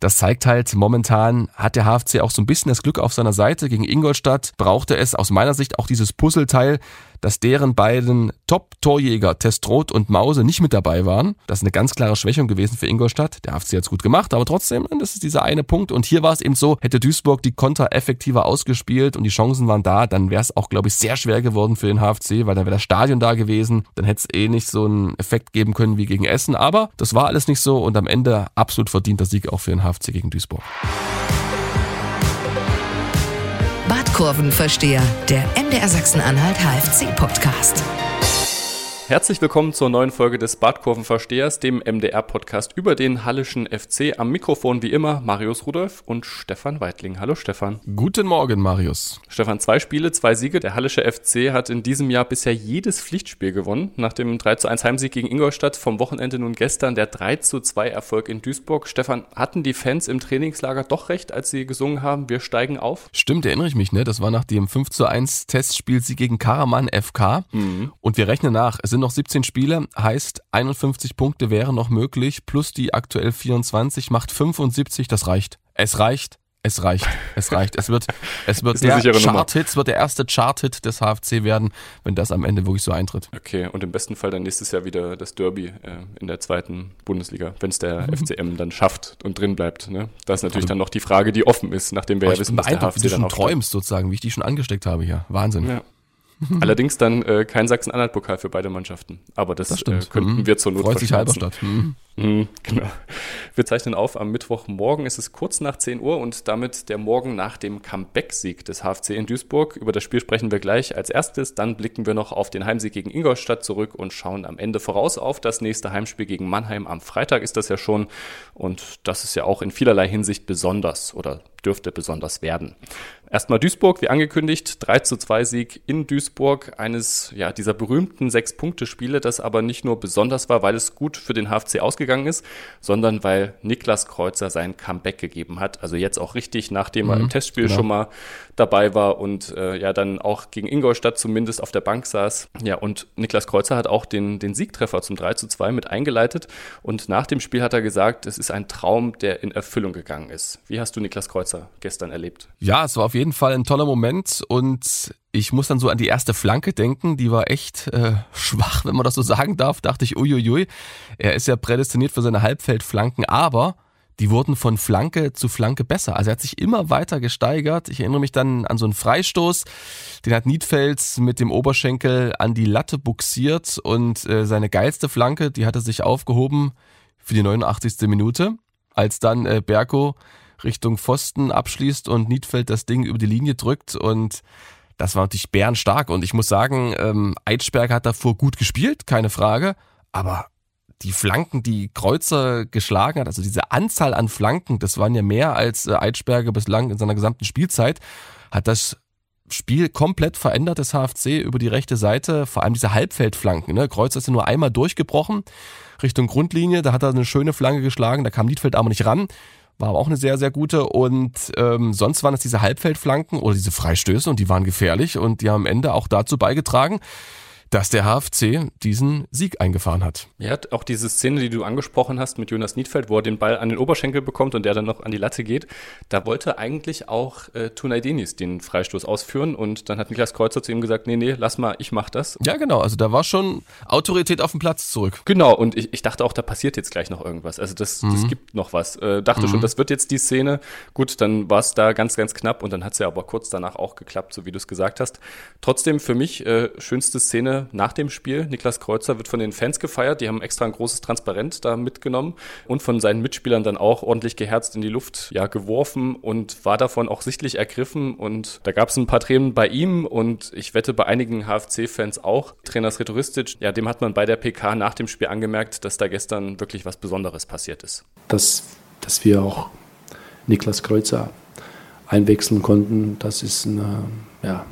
Das zeigt halt, momentan hat der HFC auch so ein bisschen das Glück auf seiner Seite. Gegen Ingolstadt brauchte es aus meiner Sicht auch dieses Puzzleteil, dass deren beiden Top-Torjäger Testroth und Mause nicht mit dabei waren. Das ist eine ganz klare Schwächung gewesen für Ingolstadt. Der HFC hat es gut gemacht, aber trotzdem, das ist dieser eine Punkt. Und hier war es eben so, hätte Duisburg die Konter effektiver ausgespielt und die Chancen waren da, dann wäre es auch, glaube ich, sehr schwer geworden für den HFC, weil dann wäre das Stadion da gewesen. Dann hätte es eh nicht so einen Effekt geben können wie gegen Essen. Aber das war alles nicht so und am Ende absolut verdienter Sieg auch für den HFC gegen Duisburg. Badkurvenversteher, der MDR Sachsen-Anhalt HFC-Podcast. Herzlich willkommen zur neuen Folge des Badkurvenverstehers, dem MDR-Podcast über den Hallischen FC. Am Mikrofon wie immer Marius Rudolf und Stefan Weitling. Hallo Stefan. Guten Morgen, Marius. Stefan, zwei Spiele, zwei Siege. Der Hallische FC hat in diesem Jahr bisher jedes Pflichtspiel gewonnen. Nach dem 3 zu 1 Heimsieg gegen Ingolstadt vom Wochenende nun gestern der 3 zu 2 Erfolg in Duisburg. Stefan, hatten die Fans im Trainingslager doch recht, als sie gesungen haben, wir steigen auf? Stimmt, erinnere ich mich, ne? Das war nach dem 5 zu 1 Testspiel sie gegen Karaman FK. Mhm. Und wir rechnen nach. Es sind noch 17 Spiele, heißt 51 Punkte wären noch möglich, plus die aktuell 24 macht 75, das reicht. Es reicht. Es reicht, es reicht. Es wird, es wird der Chart-Hit, wird der erste Chart-Hit des HFC werden, wenn das am Ende wirklich so eintritt. Okay, und im besten Fall dann nächstes Jahr wieder das Derby äh, in der zweiten Bundesliga, wenn es der mhm. FCM dann schafft und drin bleibt. Ne? Das ist natürlich also, dann noch die Frage, die offen ist, nachdem wir ja wissen, was der HFC wie du schon träumst sozusagen, wie ich die schon angesteckt habe hier. Wahnsinn. Ja. Allerdings dann äh, kein Sachsen-Anhalt-Pokal für beide Mannschaften. Aber das, das äh, könnten mhm. wir zur Not Freut sich Halberstadt. Mhm. Mhm, genau. Wir zeichnen auf am Mittwochmorgen. Es ist kurz nach 10 Uhr und damit der Morgen nach dem Comeback-Sieg des HFC in Duisburg. Über das Spiel sprechen wir gleich als erstes. Dann blicken wir noch auf den Heimsieg gegen Ingolstadt zurück und schauen am Ende voraus auf das nächste Heimspiel gegen Mannheim. Am Freitag ist das ja schon. Und das ist ja auch in vielerlei Hinsicht besonders oder dürfte besonders werden. Erstmal Duisburg, wie angekündigt, 3 zu 2 Sieg in Duisburg, eines ja, dieser berühmten Sechs-Punkte-Spiele, das aber nicht nur besonders war, weil es gut für den HFC ausgegangen ist, sondern weil Niklas Kreuzer sein Comeback gegeben hat. Also jetzt auch richtig, nachdem mhm, er im mhm, Testspiel genau. schon mal dabei war und äh, ja dann auch gegen Ingolstadt zumindest auf der Bank saß. Ja, und Niklas Kreuzer hat auch den, den Siegtreffer zum 3 zu 2 mit eingeleitet. Und nach dem Spiel hat er gesagt, es ist ein Traum, der in Erfüllung gegangen ist. Wie hast du Niklas Kreuzer gestern erlebt? Ja, es war auf jeden Fall ein toller Moment und ich muss dann so an die erste Flanke denken, die war echt äh, schwach, wenn man das so sagen darf. Dachte ich, uiuiui, er ist ja prädestiniert für seine Halbfeldflanken, aber die wurden von Flanke zu Flanke besser. Also er hat sich immer weiter gesteigert. Ich erinnere mich dann an so einen Freistoß, den hat Niedfels mit dem Oberschenkel an die Latte buxiert und äh, seine geilste Flanke, die hatte sich aufgehoben für die 89. Minute, als dann äh, Berko Richtung Pfosten abschließt und Niedfeld das Ding über die Linie drückt und das war natürlich bärenstark und ich muss sagen, ähm, Eitschberger hat davor gut gespielt, keine Frage, aber die Flanken, die Kreuzer geschlagen hat, also diese Anzahl an Flanken, das waren ja mehr als äh, Eitschberger bislang in seiner gesamten Spielzeit, hat das Spiel komplett verändert, das HFC über die rechte Seite, vor allem diese Halbfeldflanken. Ne? Kreuzer ist ja nur einmal durchgebrochen Richtung Grundlinie, da hat er eine schöne Flanke geschlagen, da kam Niedfeld aber nicht ran. War aber auch eine sehr, sehr gute. Und ähm, sonst waren es diese Halbfeldflanken oder diese Freistöße und die waren gefährlich und die haben am Ende auch dazu beigetragen, dass der HFC diesen Sieg eingefahren hat. Ja, auch diese Szene, die du angesprochen hast mit Jonas Niedfeld, wo er den Ball an den Oberschenkel bekommt und der dann noch an die Latte geht, da wollte eigentlich auch äh, Tunay Denis den Freistoß ausführen und dann hat Niklas Kreuzer zu ihm gesagt, nee, nee, lass mal, ich mach das. Ja, genau, also da war schon Autorität auf dem Platz zurück. Genau, und ich, ich dachte auch, da passiert jetzt gleich noch irgendwas. Also das, mhm. das gibt noch was. Äh, dachte mhm. schon, das wird jetzt die Szene. Gut, dann war es da ganz, ganz knapp und dann hat es ja aber kurz danach auch geklappt, so wie du es gesagt hast. Trotzdem für mich äh, schönste Szene nach dem Spiel. Niklas Kreuzer wird von den Fans gefeiert. Die haben extra ein großes Transparent da mitgenommen und von seinen Mitspielern dann auch ordentlich geherzt in die Luft ja, geworfen und war davon auch sichtlich ergriffen. Und da gab es ein paar Tränen bei ihm und ich wette bei einigen HFC-Fans auch. Trainer Sretoristic, ja, dem hat man bei der PK nach dem Spiel angemerkt, dass da gestern wirklich was Besonderes passiert ist. Dass, dass wir auch Niklas Kreuzer einwechseln konnten, das ist eine, ja,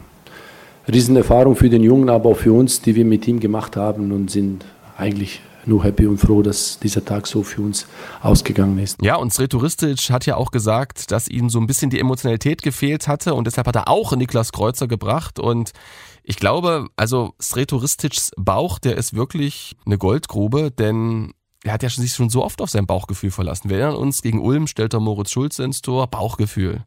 Riesenerfahrung für den Jungen, aber auch für uns, die wir mit ihm gemacht haben und sind eigentlich nur happy und froh, dass dieser Tag so für uns ausgegangen ist. Ja, und Sretoristic hat ja auch gesagt, dass ihm so ein bisschen die Emotionalität gefehlt hatte und deshalb hat er auch Niklas Kreuzer gebracht und ich glaube, also Sretoristics Bauch, der ist wirklich eine Goldgrube, denn der hat ja sich schon so oft auf sein Bauchgefühl verlassen. Wir erinnern uns, gegen Ulm stellt er Moritz Schulze ins Tor, Bauchgefühl.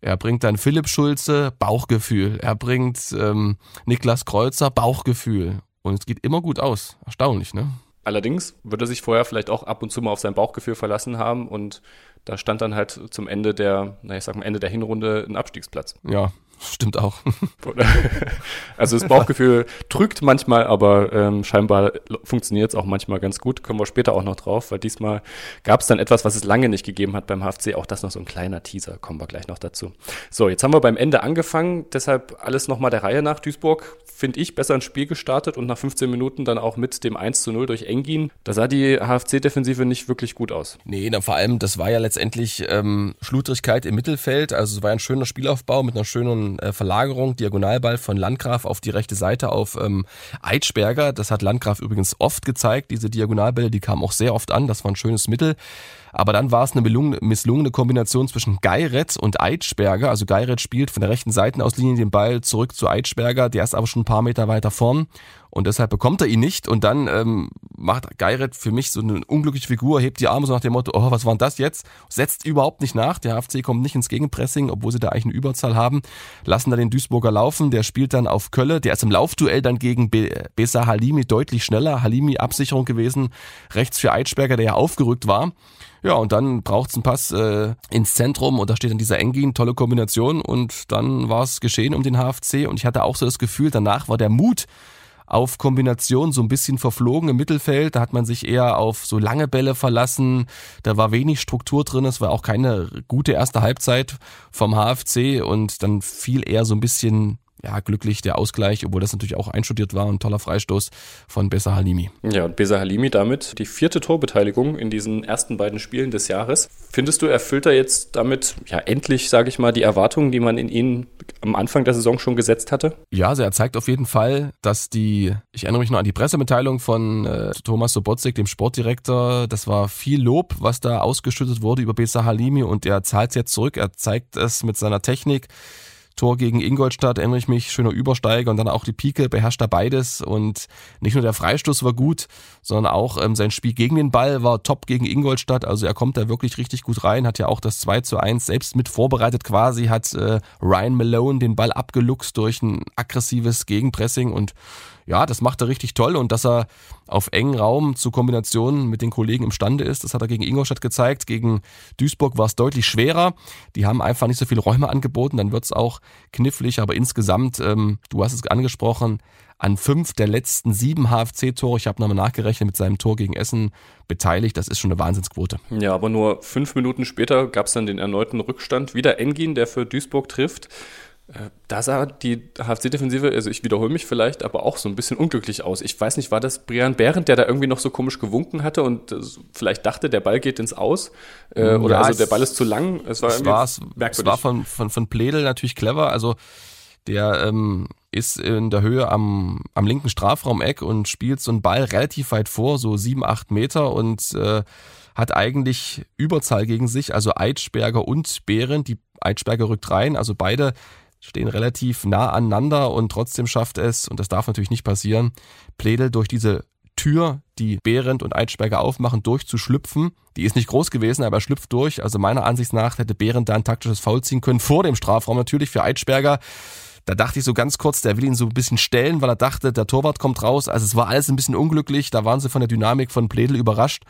Er bringt dann Philipp Schulze, Bauchgefühl. Er bringt ähm, Niklas Kreuzer, Bauchgefühl. Und es geht immer gut aus. Erstaunlich, ne? Allerdings würde er sich vorher vielleicht auch ab und zu mal auf sein Bauchgefühl verlassen haben und da stand dann halt zum Ende der, na ich sag mal, Ende der Hinrunde ein Abstiegsplatz. Ja, Stimmt auch. also das Bauchgefühl trügt manchmal, aber ähm, scheinbar funktioniert es auch manchmal ganz gut. Kommen wir später auch noch drauf, weil diesmal gab es dann etwas, was es lange nicht gegeben hat beim HFC. Auch das noch so ein kleiner Teaser, kommen wir gleich noch dazu. So, jetzt haben wir beim Ende angefangen, deshalb alles nochmal der Reihe nach. Duisburg finde ich, besser ins Spiel gestartet und nach 15 Minuten dann auch mit dem 1 zu 0 durch Engin. Da sah die HFC-Defensive nicht wirklich gut aus. Nee, na, vor allem, das war ja letztendlich ähm, Schludrigkeit im Mittelfeld. Also es war ein schöner Spielaufbau mit einer schönen äh, Verlagerung, Diagonalball von Landgraf auf die rechte Seite auf ähm, Eitschberger. Das hat Landgraf übrigens oft gezeigt, diese Diagonalbälle, die kamen auch sehr oft an. Das war ein schönes Mittel. Aber dann war es eine misslungene Kombination zwischen Geiret und Eitschberger. Also Geiret spielt von der rechten Seitenauslinie den Ball zurück zu Eitschberger. Der ist aber schon ein paar Meter weiter vorn und deshalb bekommt er ihn nicht. Und dann ähm, macht Geiret für mich so eine unglückliche Figur, hebt die Arme so nach dem Motto, oh, was war denn das jetzt? Setzt überhaupt nicht nach. Der HFC kommt nicht ins Gegenpressing, obwohl sie da eigentlich eine Überzahl haben. Lassen da den Duisburger laufen. Der spielt dann auf Kölle. Der ist im Laufduell dann gegen Be Besa Halimi deutlich schneller. Halimi Absicherung gewesen. Rechts für Eitschberger, der ja aufgerückt war. Ja, und dann braucht's einen Pass äh, ins Zentrum und da steht dann dieser Engin, tolle Kombination und dann war es geschehen um den HFC und ich hatte auch so das Gefühl, danach war der Mut auf Kombination so ein bisschen verflogen im Mittelfeld. Da hat man sich eher auf so lange Bälle verlassen. Da war wenig Struktur drin. Es war auch keine gute erste Halbzeit vom HFC und dann fiel eher so ein bisschen ja, glücklich der Ausgleich, obwohl das natürlich auch einstudiert war, ein toller Freistoß von Besa Halimi. Ja, und Besa Halimi damit die vierte Torbeteiligung in diesen ersten beiden Spielen des Jahres. Findest du, erfüllt er jetzt damit ja endlich, sage ich mal, die Erwartungen, die man in ihn am Anfang der Saison schon gesetzt hatte? Ja, also er zeigt auf jeden Fall, dass die, ich erinnere mich noch an die Pressemitteilung von äh, Thomas Sobotzik, dem Sportdirektor, das war viel Lob, was da ausgeschüttet wurde über Besa Halimi und er zahlt es jetzt zurück, er zeigt es mit seiner Technik, Tor gegen Ingolstadt, erinnere ich mich, schöner Übersteiger und dann auch die Pike, beherrscht er beides. Und nicht nur der Freistoß war gut, sondern auch ähm, sein Spiel gegen den Ball war top gegen Ingolstadt, also er kommt da wirklich richtig gut rein, hat ja auch das 2 zu 1 selbst mit vorbereitet quasi, hat äh, Ryan Malone den Ball abgeluchst durch ein aggressives Gegenpressing und ja, das macht er richtig toll und dass er auf engen Raum zu Kombinationen mit den Kollegen imstande ist, das hat er gegen Ingolstadt gezeigt. Gegen Duisburg war es deutlich schwerer. Die haben einfach nicht so viele Räume angeboten, dann wird es auch knifflig, aber insgesamt, ähm, du hast es angesprochen, an fünf der letzten sieben HFC-Tore, ich habe nochmal nachgerechnet, mit seinem Tor gegen Essen beteiligt. Das ist schon eine Wahnsinnsquote. Ja, aber nur fünf Minuten später gab es dann den erneuten Rückstand. Wieder Engin, der für Duisburg trifft. Äh, da sah die HFC-Defensive, also ich wiederhole mich vielleicht, aber auch so ein bisschen unglücklich aus. Ich weiß nicht, war das Brian Behrendt, der da irgendwie noch so komisch gewunken hatte und äh, vielleicht dachte, der Ball geht ins Aus äh, oder ja, also der Ball ist zu lang. Es war, es war, es war von, von, von Pledel natürlich clever. Also der ähm, ist in der Höhe am, am linken Strafraumeck und spielt so einen Ball relativ weit vor, so sieben, acht Meter und äh, hat eigentlich Überzahl gegen sich, also Eitschberger und Behrendt. Die Eitschberger rückt rein, also beide stehen relativ nah aneinander und trotzdem schafft es, und das darf natürlich nicht passieren, Pledel durch diese Tür, die Behrendt und Eitschberger aufmachen, durchzuschlüpfen. Die ist nicht groß gewesen, aber er schlüpft durch. Also meiner Ansicht nach hätte Behrendt da ein taktisches Foul ziehen können, vor dem Strafraum natürlich für Eitschberger. Da dachte ich so ganz kurz, der will ihn so ein bisschen stellen, weil er dachte, der Torwart kommt raus. Also es war alles ein bisschen unglücklich. Da waren sie von der Dynamik von Pledel überrascht.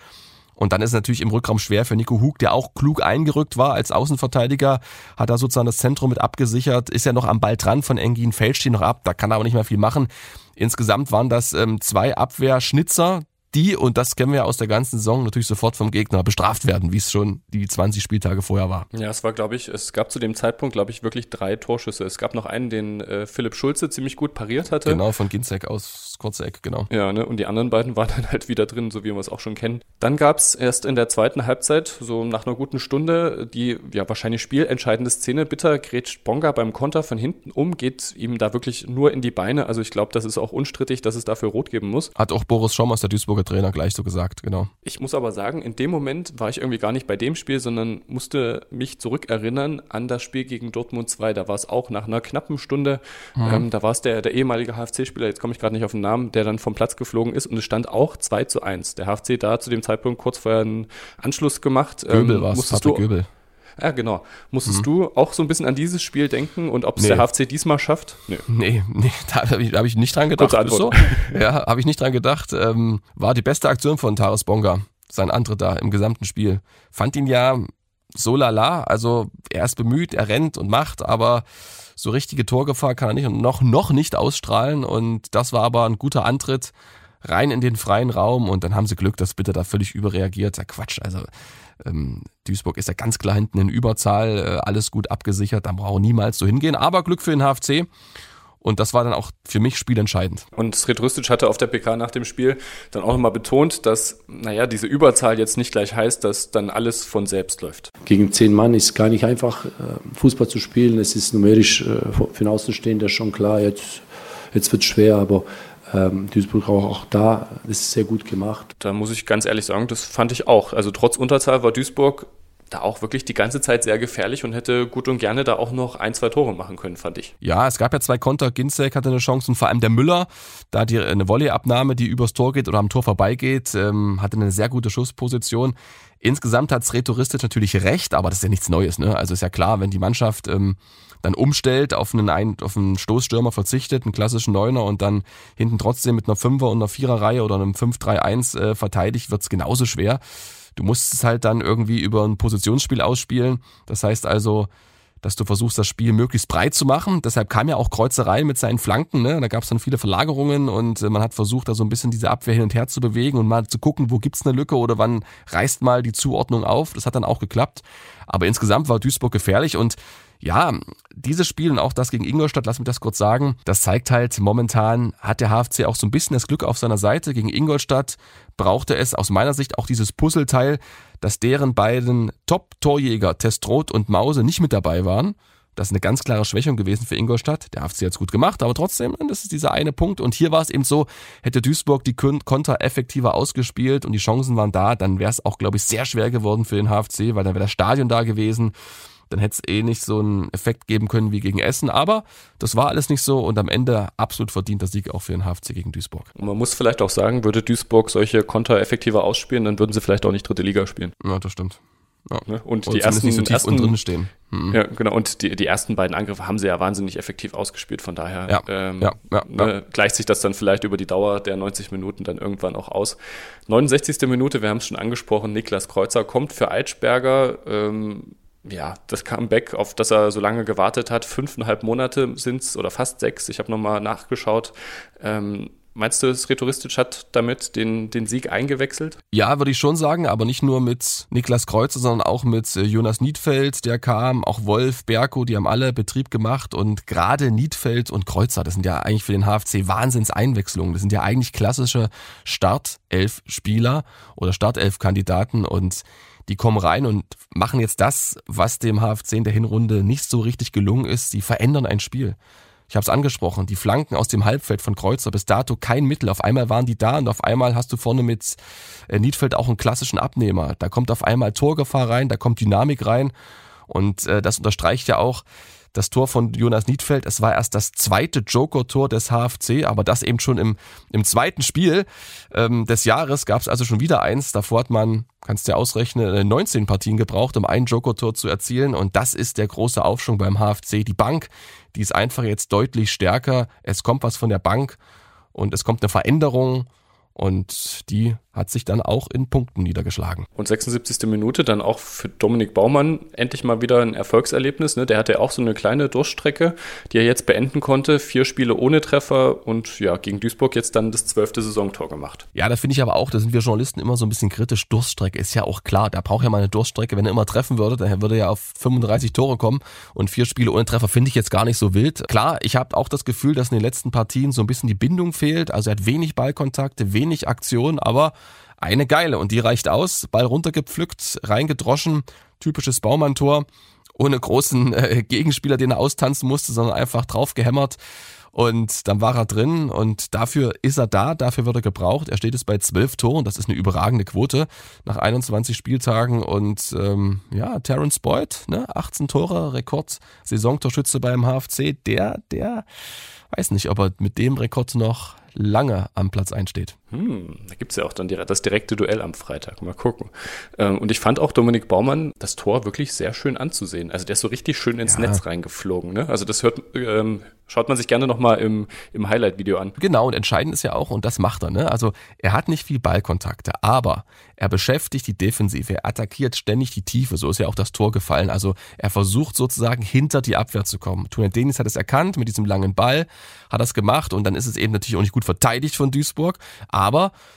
Und dann ist es natürlich im Rückraum schwer für Nico Hug, der auch klug eingerückt war als Außenverteidiger, hat da sozusagen das Zentrum mit abgesichert, ist ja noch am Ball dran von Engin, ihn noch ab, da kann er aber nicht mehr viel machen. Insgesamt waren das ähm, zwei Abwehrschnitzer, die, und das kennen wir aus der ganzen Saison, natürlich sofort vom Gegner bestraft werden, wie es schon die 20 Spieltage vorher war. Ja, es war, glaube ich, es gab zu dem Zeitpunkt, glaube ich, wirklich drei Torschüsse. Es gab noch einen, den äh, Philipp Schulze ziemlich gut pariert hatte. Genau, von Ginzek aus kurze Eck, genau. Ja, ne, und die anderen beiden waren dann halt wieder drin, so wie wir es auch schon kennen. Dann gab es erst in der zweiten Halbzeit, so nach einer guten Stunde, die ja wahrscheinlich spielentscheidende Szene. Bitter grätscht Bonga beim Konter von hinten um, geht ihm da wirklich nur in die Beine. Also ich glaube, das ist auch unstrittig, dass es dafür rot geben muss. Hat auch Boris Schomm aus der Duisburger Trainer gleich so gesagt, genau. Ich muss aber sagen, in dem Moment war ich irgendwie gar nicht bei dem Spiel, sondern musste mich zurückerinnern an das Spiel gegen Dortmund 2. Da war es auch nach einer knappen Stunde, mhm. ähm, da war es der, der ehemalige HFC-Spieler, jetzt komme ich gerade nicht auf den Namen, der dann vom Platz geflogen ist und es stand auch 2 zu 1. Der HFC da zu dem Zeitpunkt kurz vorher einen Anschluss gemacht. Göbel ähm, war es, Göbel. Ja, genau. Musstest mhm. du auch so ein bisschen an dieses Spiel denken und ob es nee. der HFC diesmal schafft? Nee, nee, nee da habe ich, hab ich nicht dran gedacht. So? Ja, habe ich nicht dran gedacht. Ähm, war die beste Aktion von Taris Bonga, sein Antritt da im gesamten Spiel. Fand ihn ja so lala, also er ist bemüht, er rennt und macht, aber so richtige Torgefahr kann er nicht und noch, noch nicht ausstrahlen und das war aber ein guter Antritt rein in den freien Raum und dann haben sie Glück, dass Bitter da völlig überreagiert. Ja, Quatsch, also ähm, Duisburg ist ja ganz klar hinten in Überzahl, äh, alles gut abgesichert, da braucht niemals so hingehen. Aber Glück für den HFC. Und das war dann auch für mich spielentscheidend. Und Sred Rüstic hatte auf der PK nach dem Spiel dann auch nochmal betont, dass, naja, diese Überzahl jetzt nicht gleich heißt, dass dann alles von selbst läuft. Gegen zehn Mann ist gar nicht einfach, äh, Fußball zu spielen. Es ist numerisch äh, für den Außenstehender schon klar, jetzt, jetzt wird es schwer, aber ähm, Duisburg auch, auch da, das ist sehr gut gemacht. Da muss ich ganz ehrlich sagen, das fand ich auch. Also trotz Unterzahl war Duisburg da auch wirklich die ganze Zeit sehr gefährlich und hätte gut und gerne da auch noch ein, zwei Tore machen können, fand ich. Ja, es gab ja zwei Konter. Ginzek hatte eine Chance und vor allem der Müller, da die eine Volleyabnahme, die übers Tor geht oder am Tor vorbeigeht, ähm, hatte eine sehr gute Schussposition. Insgesamt hat Sretouristisch natürlich recht, aber das ist ja nichts Neues. Ne? Also ist ja klar, wenn die Mannschaft ähm, dann umstellt, auf einen, Ein auf einen Stoßstürmer verzichtet, einen klassischen Neuner und dann hinten trotzdem mit einer Fünfer- und einer Viererreihe oder einem 5-3-1 äh, verteidigt, wird's genauso schwer. Du musst es halt dann irgendwie über ein Positionsspiel ausspielen. Das heißt also, dass du versuchst, das Spiel möglichst breit zu machen. Deshalb kam ja auch Kreuzerei mit seinen Flanken. Ne? Da gab es dann viele Verlagerungen und äh, man hat versucht, da so ein bisschen diese Abwehr hin und her zu bewegen und mal zu gucken, wo gibt's eine Lücke oder wann reißt mal die Zuordnung auf. Das hat dann auch geklappt. Aber insgesamt war Duisburg gefährlich und ja, dieses Spiel und auch das gegen Ingolstadt, lass mich das kurz sagen, das zeigt halt, momentan hat der HFC auch so ein bisschen das Glück auf seiner Seite. Gegen Ingolstadt brauchte es aus meiner Sicht auch dieses Puzzleteil, dass deren beiden Top-Torjäger Testroth und Mause nicht mit dabei waren. Das ist eine ganz klare Schwächung gewesen für Ingolstadt. Der HFC hat es gut gemacht, aber trotzdem, das ist dieser eine Punkt. Und hier war es eben so, hätte Duisburg die Konter effektiver ausgespielt und die Chancen waren da, dann wäre es auch, glaube ich, sehr schwer geworden für den HFC, weil dann wäre das Stadion da gewesen dann hätte es eh nicht so einen Effekt geben können wie gegen Essen. Aber das war alles nicht so und am Ende absolut verdienter Sieg auch für den HFC gegen Duisburg. Und man muss vielleicht auch sagen, würde Duisburg solche Konter effektiver ausspielen, dann würden sie vielleicht auch nicht dritte Liga spielen. Ja, das stimmt. Ja. Ne? Und Oder die ersten, nicht so ersten, drin stehen. Mhm. Ja, genau. Und die, die ersten beiden Angriffe haben sie ja wahnsinnig effektiv ausgespielt. Von daher ja, ähm, ja, ne, gleicht sich das dann vielleicht über die Dauer der 90 Minuten dann irgendwann auch aus. 69. Minute, wir haben es schon angesprochen, Niklas Kreuzer kommt für Eitschberger. Ähm, ja, das Comeback, auf das er so lange gewartet hat, fünfeinhalb Monate sind es oder fast sechs. Ich habe nochmal nachgeschaut. Ähm, meinst du, Sretoristic hat damit den, den Sieg eingewechselt? Ja, würde ich schon sagen, aber nicht nur mit Niklas Kreuzer, sondern auch mit äh, Jonas Niedfeld, der kam, auch Wolf, Berko, die haben alle Betrieb gemacht und gerade Niedfeld und Kreuzer, das sind ja eigentlich für den HFC Wahnsinns-Einwechslungen. Das sind ja eigentlich klassische Startelf-Spieler oder Startelf-Kandidaten und die kommen rein und machen jetzt das, was dem HFC in der Hinrunde nicht so richtig gelungen ist. Sie verändern ein Spiel. Ich habe es angesprochen, die Flanken aus dem Halbfeld von Kreuzer bis dato kein Mittel. Auf einmal waren die da und auf einmal hast du vorne mit äh, Niedfeld auch einen klassischen Abnehmer. Da kommt auf einmal Torgefahr rein, da kommt Dynamik rein und äh, das unterstreicht ja auch, das Tor von Jonas Niedfeld. Es war erst das zweite Joker-Tor des HFC, aber das eben schon im, im zweiten Spiel ähm, des Jahres gab es also schon wieder eins. Davor hat man, kannst du ja ausrechnen, 19 äh, Partien gebraucht, um ein Joker-Tor zu erzielen. Und das ist der große Aufschwung beim HFC. Die Bank, die ist einfach jetzt deutlich stärker. Es kommt was von der Bank und es kommt eine Veränderung. Und die hat sich dann auch in Punkten niedergeschlagen. Und 76. Minute dann auch für Dominik Baumann endlich mal wieder ein Erfolgserlebnis. Ne? Der hatte auch so eine kleine Durchstrecke, die er jetzt beenden konnte. Vier Spiele ohne Treffer und ja, gegen Duisburg jetzt dann das zwölfte Saisontor gemacht. Ja, das finde ich aber auch, da sind wir Journalisten immer so ein bisschen kritisch. Durststrecke ist ja auch klar. Der braucht ja mal eine Durststrecke. Wenn er immer treffen würde, dann würde er ja auf 35 Tore kommen. Und vier Spiele ohne Treffer finde ich jetzt gar nicht so wild. Klar, ich habe auch das Gefühl, dass in den letzten Partien so ein bisschen die Bindung fehlt. Also er hat wenig Ballkontakte, wenig Aktion, aber eine geile und die reicht aus. Ball runtergepflückt, reingedroschen, typisches Baumann-Tor. ohne großen äh, Gegenspieler, den er austanzen musste, sondern einfach drauf gehämmert. Und dann war er drin und dafür ist er da, dafür wird er gebraucht. Er steht jetzt bei zwölf Toren, das ist eine überragende Quote nach 21 Spieltagen. Und ähm, ja, Terence Boyd, ne, 18 Tore, Rekord, Saisontorschütze beim HFC, der, der weiß nicht, ob er mit dem Rekord noch lange am Platz einsteht. Hm, da gibt es ja auch dann das direkte Duell am Freitag. Mal gucken. Ähm, und ich fand auch Dominik Baumann das Tor wirklich sehr schön anzusehen. Also der ist so richtig schön ins ja. Netz reingeflogen. Ne? Also das hört, ähm, schaut man sich gerne nochmal im, im Highlight-Video an. Genau, und entscheidend ist ja auch, und das macht er, ne? Also er hat nicht viel Ballkontakte, aber er beschäftigt die Defensive, er attackiert ständig die Tiefe, so ist ja auch das Tor gefallen. Also er versucht sozusagen hinter die Abwehr zu kommen. Tunet Denis hat es erkannt mit diesem langen Ball, hat das gemacht und dann ist es eben natürlich auch nicht gut verteidigt von Duisburg. Aber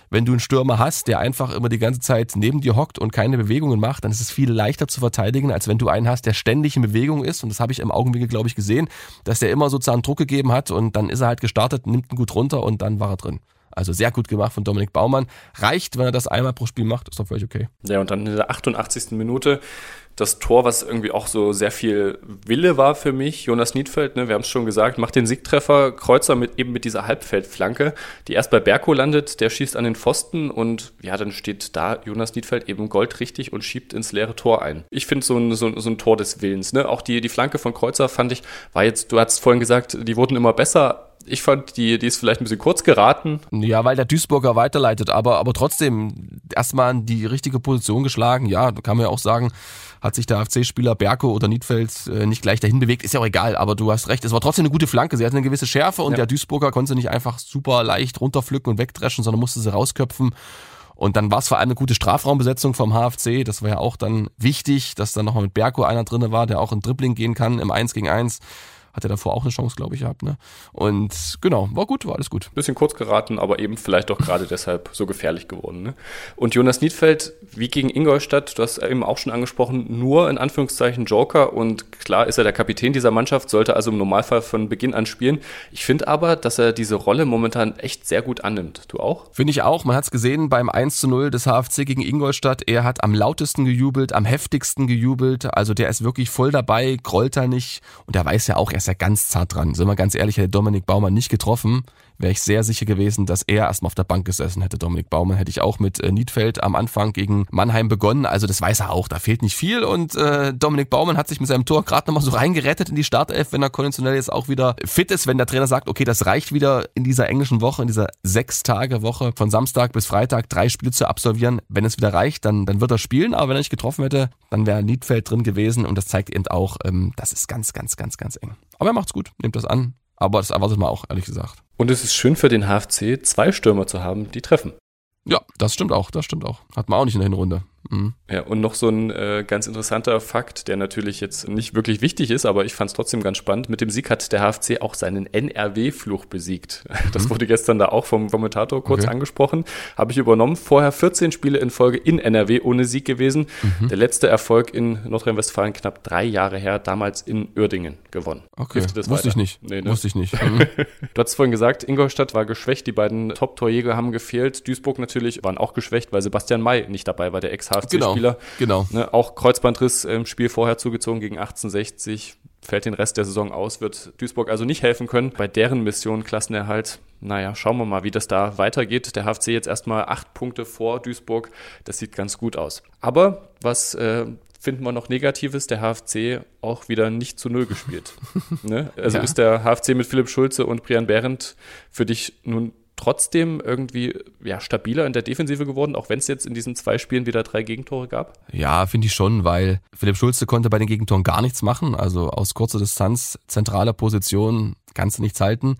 wenn du einen Stürmer hast, der einfach immer die ganze Zeit neben dir hockt und keine Bewegungen macht, dann ist es viel leichter zu verteidigen, als wenn du einen hast, der ständig in Bewegung ist. Und das habe ich im Augenwinkel, glaube ich, gesehen, dass der immer sozusagen Druck gegeben hat und dann ist er halt gestartet, nimmt ihn gut runter und dann war er drin. Also sehr gut gemacht von Dominik Baumann. Reicht, wenn er das einmal pro Spiel macht, ist doch völlig okay. Ja, und dann in der 88. Minute das Tor, was irgendwie auch so sehr viel Wille war für mich. Jonas Niedfeld, ne, wir haben es schon gesagt, macht den Siegtreffer, Kreuzer mit eben mit dieser Halbfeldflanke, die erst bei Berko landet, der schießt an den Pfosten und ja, dann steht da Jonas Niedfeld eben goldrichtig und schiebt ins leere Tor ein. Ich finde so ein, so, so ein Tor des Willens. Ne? Auch die, die Flanke von Kreuzer fand ich, war jetzt, du hast vorhin gesagt, die wurden immer besser, ich fand, die, die ist vielleicht ein bisschen kurz geraten. Ja, weil der Duisburger weiterleitet, aber, aber trotzdem erstmal in die richtige Position geschlagen. Ja, da kann man ja auch sagen, hat sich der AFC-Spieler Berko oder Niedfeld äh, nicht gleich dahin bewegt. Ist ja auch egal, aber du hast recht, es war trotzdem eine gute Flanke. Sie hatte eine gewisse Schärfe und ja. der Duisburger konnte sie nicht einfach super leicht runterpflücken und wegdreschen, sondern musste sie rausköpfen. Und dann war es vor allem eine gute Strafraumbesetzung vom HFC. Das war ja auch dann wichtig, dass da nochmal mit Berko einer drinne war, der auch in Dribbling gehen kann im 1 gegen 1. Hat er davor auch eine Chance, glaube ich, gehabt. Ne? Und genau, war gut, war alles gut. Bisschen kurz geraten, aber eben vielleicht auch gerade deshalb so gefährlich geworden. Ne? Und Jonas Niedfeld, wie gegen Ingolstadt, du hast eben auch schon angesprochen, nur in Anführungszeichen Joker. Und klar ist er der Kapitän dieser Mannschaft, sollte also im Normalfall von Beginn an spielen. Ich finde aber, dass er diese Rolle momentan echt sehr gut annimmt. Du auch? Finde ich auch. Man hat es gesehen beim 1 zu 0 des HFC gegen Ingolstadt. Er hat am lautesten gejubelt, am heftigsten gejubelt. Also der ist wirklich voll dabei, grollt da nicht. Und er weiß ja auch, er ist ja ganz zart dran. Sind wir ganz ehrlich, hätte Dominik Baumann nicht getroffen, wäre ich sehr sicher gewesen, dass er erstmal auf der Bank gesessen hätte. Dominik Baumann hätte ich auch mit äh, Niedfeld am Anfang gegen Mannheim begonnen. Also das weiß er auch, da fehlt nicht viel. Und äh, Dominik Baumann hat sich mit seinem Tor gerade nochmal so reingerettet in die Startelf, wenn er konditionell jetzt auch wieder fit ist, wenn der Trainer sagt, okay, das reicht wieder in dieser englischen Woche, in dieser sechs Tage Woche von Samstag bis Freitag drei Spiele zu absolvieren. Wenn es wieder reicht, dann, dann wird er spielen. Aber wenn er nicht getroffen hätte, dann wäre Niedfeld drin gewesen. Und das zeigt eben auch, ähm, das ist ganz, ganz, ganz, ganz eng. Aber er macht's gut, nimmt das an. Aber das erwartet man auch, ehrlich gesagt. Und es ist schön für den HFC, zwei Stürmer zu haben, die treffen. Ja, das stimmt auch, das stimmt auch. Hat man auch nicht in der Hinrunde. Mhm. Ja, und noch so ein äh, ganz interessanter Fakt, der natürlich jetzt nicht wirklich wichtig ist, aber ich fand es trotzdem ganz spannend. Mit dem Sieg hat der HFC auch seinen NRW-Fluch besiegt. Das mhm. wurde gestern da auch vom Kommentator kurz okay. angesprochen. Habe ich übernommen. Vorher 14 Spiele in Folge in NRW ohne Sieg gewesen. Mhm. Der letzte Erfolg in Nordrhein-Westfalen knapp drei Jahre her, damals in Uerdingen gewonnen. Okay, das wusste ich nicht. Nee, ne? Wusste ich nicht. Mhm. du hast vorhin gesagt, Ingolstadt war geschwächt, die beiden Top-Torjäger haben gefehlt. Duisburg natürlich waren auch geschwächt, weil Sebastian May nicht dabei war, der Ex-HFC-Spieler. Genau. Ne, auch Kreuzbandriss im Spiel vorher zugezogen gegen 1860. Fällt den Rest der Saison aus, wird Duisburg also nicht helfen können. Bei deren Mission Klassenerhalt, naja, schauen wir mal, wie das da weitergeht. Der HFC jetzt erstmal acht Punkte vor Duisburg. Das sieht ganz gut aus. Aber was äh, finden wir noch Negatives, der HFC auch wieder nicht zu Null gespielt. ne? Also ja. ist der HFC mit Philipp Schulze und Brian Behrendt für dich nun trotzdem irgendwie ja, stabiler in der Defensive geworden, auch wenn es jetzt in diesen zwei Spielen wieder drei Gegentore gab? Ja, finde ich schon, weil Philipp Schulze konnte bei den Gegentoren gar nichts machen. Also aus kurzer Distanz, zentraler Position kannst du nichts halten.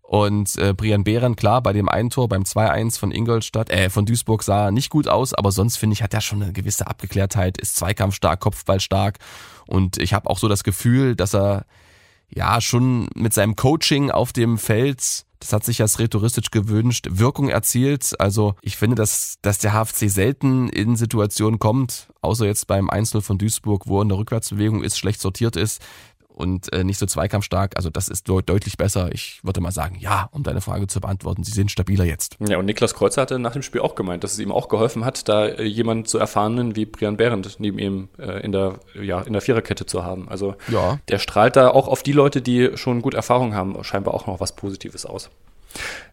Und äh, Brian Behren, klar, bei dem einen Tor, beim 2-1 von Ingolstadt, äh, von Duisburg sah nicht gut aus, aber sonst finde ich, hat er schon eine gewisse Abgeklärtheit, ist zweikampfstark, Kopfballstark. Und ich habe auch so das Gefühl, dass er ja schon mit seinem Coaching auf dem Feld das hat sich ja Sretoristic gewünscht, Wirkung erzielt. Also ich finde, dass, dass der HFC selten in Situationen kommt, außer jetzt beim 1 von Duisburg, wo er in der Rückwärtsbewegung ist, schlecht sortiert ist, und äh, nicht so zweikampfstark. Also das ist deutlich besser. Ich würde mal sagen, ja, um deine Frage zu beantworten, sie sind stabiler jetzt. Ja, und Niklas Kreuzer hatte nach dem Spiel auch gemeint, dass es ihm auch geholfen hat, da äh, jemand zu erfahrenen wie Brian Behrendt neben ihm äh, in der ja in der Viererkette zu haben. Also ja. der strahlt da auch auf die Leute, die schon gut Erfahrung haben, scheinbar auch noch was Positives aus.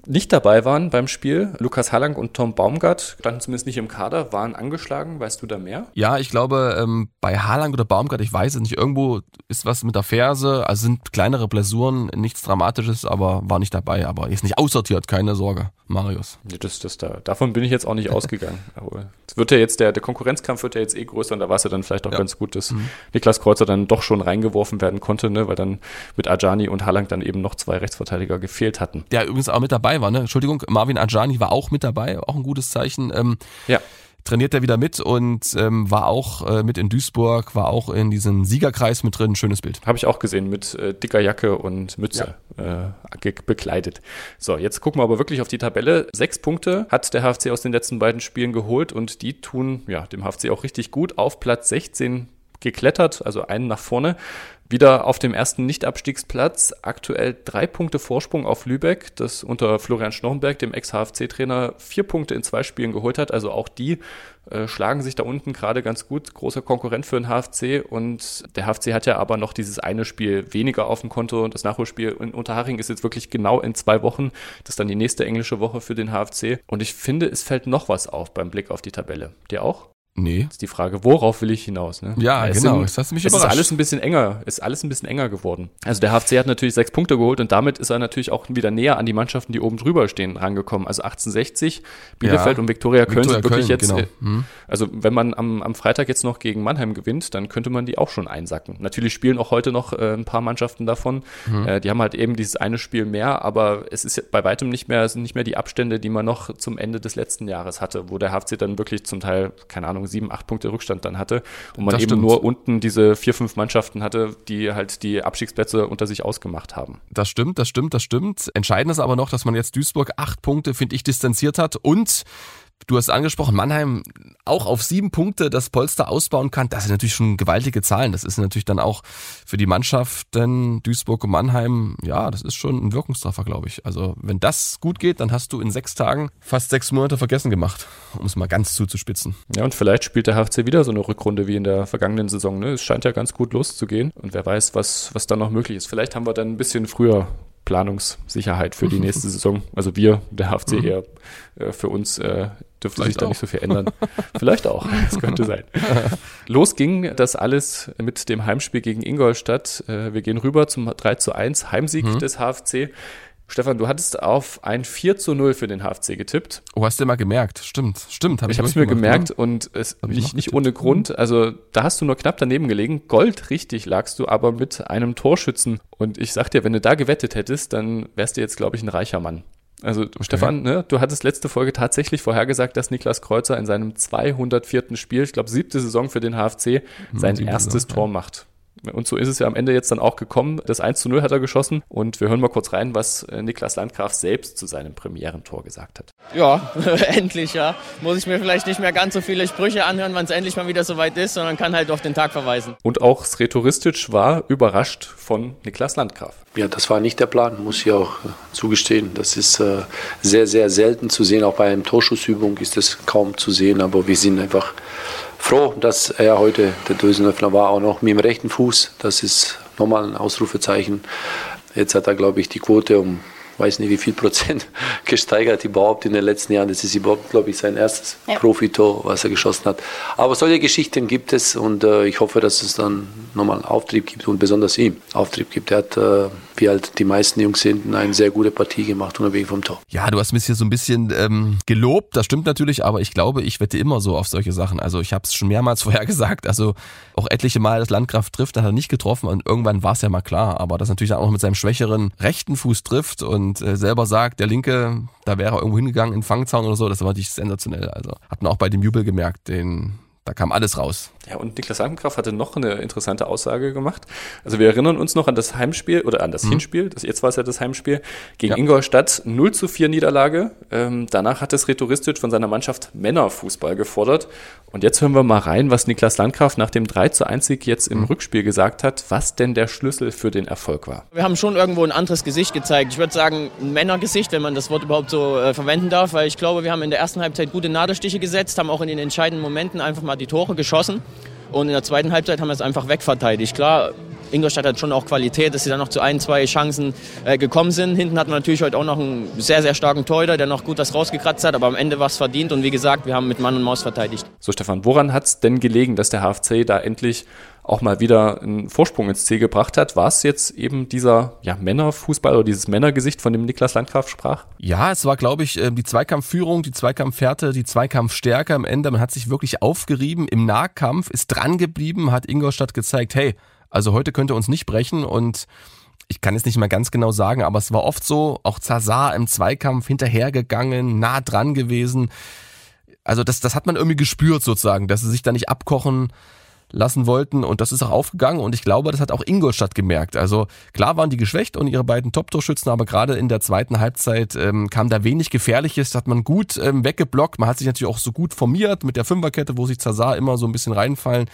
Nicht dabei waren beim Spiel Lukas Hallang und Tom Baumgart, standen zumindest nicht im Kader, waren angeschlagen. Weißt du da mehr? Ja, ich glaube, ähm, bei Hallang oder Baumgart, ich weiß es nicht, irgendwo ist was mit der Ferse, also sind kleinere Blessuren, nichts Dramatisches, aber war nicht dabei, aber ist nicht aussortiert, keine Sorge. Marius. Das, das, da, davon bin ich jetzt auch nicht ausgegangen. Aber es wird ja jetzt, der, der Konkurrenzkampf wird ja jetzt eh größer und da war es ja dann vielleicht auch ja. ganz gut, dass mhm. Niklas Kreuzer dann doch schon reingeworfen werden konnte, ne, weil dann mit Ajani und Hallang dann eben noch zwei Rechtsverteidiger gefehlt hatten. Der übrigens auch mit dabei war, ne? Entschuldigung, Marvin Ajani war auch mit dabei, auch ein gutes Zeichen. Ähm, ja trainiert er wieder mit und ähm, war auch äh, mit in Duisburg, war auch in diesem Siegerkreis mit drin. Schönes Bild. Habe ich auch gesehen, mit äh, dicker Jacke und Mütze ja. äh, bekleidet. So, jetzt gucken wir aber wirklich auf die Tabelle. Sechs Punkte hat der HFC aus den letzten beiden Spielen geholt und die tun ja dem HFC auch richtig gut. Auf Platz 16 geklettert, also einen nach vorne. Wieder auf dem ersten Nicht-Abstiegsplatz, aktuell drei Punkte Vorsprung auf Lübeck, das unter Florian Schnochenberg, dem Ex-HFC-Trainer, vier Punkte in zwei Spielen geholt hat. Also auch die äh, schlagen sich da unten gerade ganz gut. Großer Konkurrent für den HFC und der HFC hat ja aber noch dieses eine Spiel weniger auf dem Konto und das Nachholspiel in Unterhaching ist jetzt wirklich genau in zwei Wochen. Das ist dann die nächste englische Woche für den HFC. Und ich finde, es fällt noch was auf beim Blick auf die Tabelle. Dir auch? Nee. ist die Frage, worauf will ich hinaus? Ne? Ja, es genau. Sind, das hast mich es überrascht. ist alles ein bisschen enger, ist alles ein bisschen enger geworden. Also der HFC hat natürlich sechs Punkte geholt und damit ist er natürlich auch wieder näher an die Mannschaften, die oben drüber stehen, rangekommen. Also 1860, Bielefeld ja. und Viktoria Köln Victoria sind wirklich Köln, jetzt, genau. Äh, hm. also wenn man am, am Freitag jetzt noch gegen Mannheim gewinnt, dann könnte man die auch schon einsacken. Natürlich spielen auch heute noch äh, ein paar Mannschaften davon. Hm. Äh, die haben halt eben dieses eine Spiel mehr, aber es ist bei weitem nicht mehr, es sind nicht mehr die Abstände, die man noch zum Ende des letzten Jahres hatte, wo der HFC dann wirklich zum Teil, keine Ahnung, sieben, acht Punkte Rückstand Rückstand dann hatte und man das eben stimmt. nur unten diese vier, fünf Mannschaften hatte, die halt die Abstiegsplätze unter sich ausgemacht haben. Das stimmt, das stimmt, das stimmt. Entscheidend ist aber noch, dass man jetzt Duisburg acht Punkte, finde ich, distanziert hat und Du hast angesprochen, Mannheim auch auf sieben Punkte das Polster ausbauen kann. Das sind natürlich schon gewaltige Zahlen. Das ist natürlich dann auch für die Mannschaften Duisburg und Mannheim, ja, das ist schon ein Wirkungstreffer, glaube ich. Also wenn das gut geht, dann hast du in sechs Tagen fast sechs Monate vergessen gemacht, um es mal ganz zuzuspitzen. Ja, und vielleicht spielt der HFC wieder so eine Rückrunde wie in der vergangenen Saison. Ne? Es scheint ja ganz gut loszugehen. Und wer weiß, was, was da noch möglich ist. Vielleicht haben wir dann ein bisschen früher Planungssicherheit für die nächste Saison. Also wir, der HFC mhm. eher äh, für uns äh, dürfte Vielleicht sich da nicht so viel ändern. Vielleicht auch, das könnte sein. Los ging das alles mit dem Heimspiel gegen Ingolstadt. Äh, wir gehen rüber zum 3 zu 1 Heimsieg mhm. des HFC. Stefan, du hattest auf ein 4 zu 0 für den HFC getippt. Oh, hast du mal gemerkt. Stimmt, stimmt. Hab ich habe es mir gemacht, gemerkt ne? und es nicht, nicht ohne Grund. Also da hast du nur knapp daneben gelegen. Gold richtig lagst du aber mit einem Torschützen. Und ich sag dir, wenn du da gewettet hättest, dann wärst du jetzt, glaube ich, ein reicher Mann. Also okay. Stefan, ne, du hattest letzte Folge tatsächlich vorhergesagt, dass Niklas Kreuzer in seinem 204. Spiel, ich glaube siebte Saison für den HFC, hm, sein erstes Tor macht. Und so ist es ja am Ende jetzt dann auch gekommen. Das 1 zu 0 hat er geschossen. Und wir hören mal kurz rein, was äh, Niklas Landgraf selbst zu seinem Premierentor gesagt hat. Ja, endlich, ja. Muss ich mir vielleicht nicht mehr ganz so viele Sprüche anhören, wann es endlich mal wieder soweit ist, sondern kann halt auf den Tag verweisen. Und auch Sretoristisch war überrascht von Niklas Landgraf. Ja, das war nicht der Plan, muss ich auch äh, zugestehen. Das ist äh, sehr, sehr selten zu sehen. Auch bei einer Torschussübung ist das kaum zu sehen. Aber wir sind einfach froh, dass er heute der Dösenöffner war, auch noch mit dem rechten Fuß. Das ist nochmal ein Ausrufezeichen. Jetzt hat er, glaube ich, die Quote um weiß nicht wie viel Prozent gesteigert überhaupt in den letzten Jahren. Das ist überhaupt, glaube ich, sein erstes ja. Profitor, was er geschossen hat. Aber solche Geschichten gibt es und äh, ich hoffe, dass es dann nochmal Auftrieb gibt und besonders ihm Auftrieb gibt. Er hat, äh, wie halt die meisten Jungs sind, eine sehr gute Partie gemacht, unabhängig vom Tor. Ja, du hast mich hier so ein bisschen ähm, gelobt, das stimmt natürlich, aber ich glaube, ich wette immer so auf solche Sachen. Also ich habe es schon mehrmals vorher gesagt, also auch etliche Mal das Landkraft trifft, dann hat er nicht getroffen und irgendwann war es ja mal klar, aber das natürlich auch noch mit seinem schwächeren rechten Fuß trifft und äh, selber sagt, der Linke, da wäre er irgendwo hingegangen in Fangzaun oder so, das war natürlich sensationell. Also hat man auch bei dem Jubel gemerkt, den da kam alles raus. Ja, und Niklas Landgraf hatte noch eine interessante Aussage gemacht. Also wir erinnern uns noch an das Heimspiel oder an das mhm. Hinspiel, das, jetzt war es ja das Heimspiel, gegen ja. Ingolstadt 0 zu 4 Niederlage. Ähm, danach hat es Retoristic von seiner Mannschaft Männerfußball gefordert. Und jetzt hören wir mal rein, was Niklas Landgraf nach dem 3 zu 1 Sieg jetzt im mhm. Rückspiel gesagt hat, was denn der Schlüssel für den Erfolg war. Wir haben schon irgendwo ein anderes Gesicht gezeigt. Ich würde sagen, ein Männergesicht, wenn man das Wort überhaupt so äh, verwenden darf, weil ich glaube, wir haben in der ersten Halbzeit gute Nadelstiche gesetzt, haben auch in den entscheidenden Momenten einfach mal die Tore geschossen. Und in der zweiten Halbzeit haben wir es einfach wegverteidigt. Klar, Ingolstadt hat schon auch Qualität, dass sie dann noch zu ein, zwei Chancen äh, gekommen sind. Hinten hat man natürlich heute auch noch einen sehr, sehr starken Torhüter, der noch gut das rausgekratzt hat, aber am Ende war es verdient und wie gesagt, wir haben mit Mann und Maus verteidigt. So Stefan, woran hat es denn gelegen, dass der HFC da endlich auch mal wieder einen Vorsprung ins Ziel gebracht hat. War es jetzt eben dieser ja, Männerfußball oder dieses Männergesicht, von dem Niklas Landgraf sprach? Ja, es war, glaube ich, ähm, die Zweikampfführung, die Zweikampfhärte, die Zweikampfstärke am Ende. Man hat sich wirklich aufgerieben im Nahkampf, ist dran geblieben, hat Ingolstadt gezeigt, hey, also heute könnt ihr uns nicht brechen und ich kann jetzt nicht mal ganz genau sagen, aber es war oft so, auch Zazar im Zweikampf hinterhergegangen, nah dran gewesen. Also das, das hat man irgendwie gespürt sozusagen, dass sie sich da nicht abkochen lassen wollten und das ist auch aufgegangen und ich glaube, das hat auch Ingolstadt gemerkt. Also klar waren die geschwächt und ihre beiden Top-Torschützen, aber gerade in der zweiten Halbzeit ähm, kam da wenig Gefährliches, hat man gut ähm, weggeblockt. Man hat sich natürlich auch so gut formiert mit der Fünferkette, wo sich Zazar immer so ein bisschen reinfallen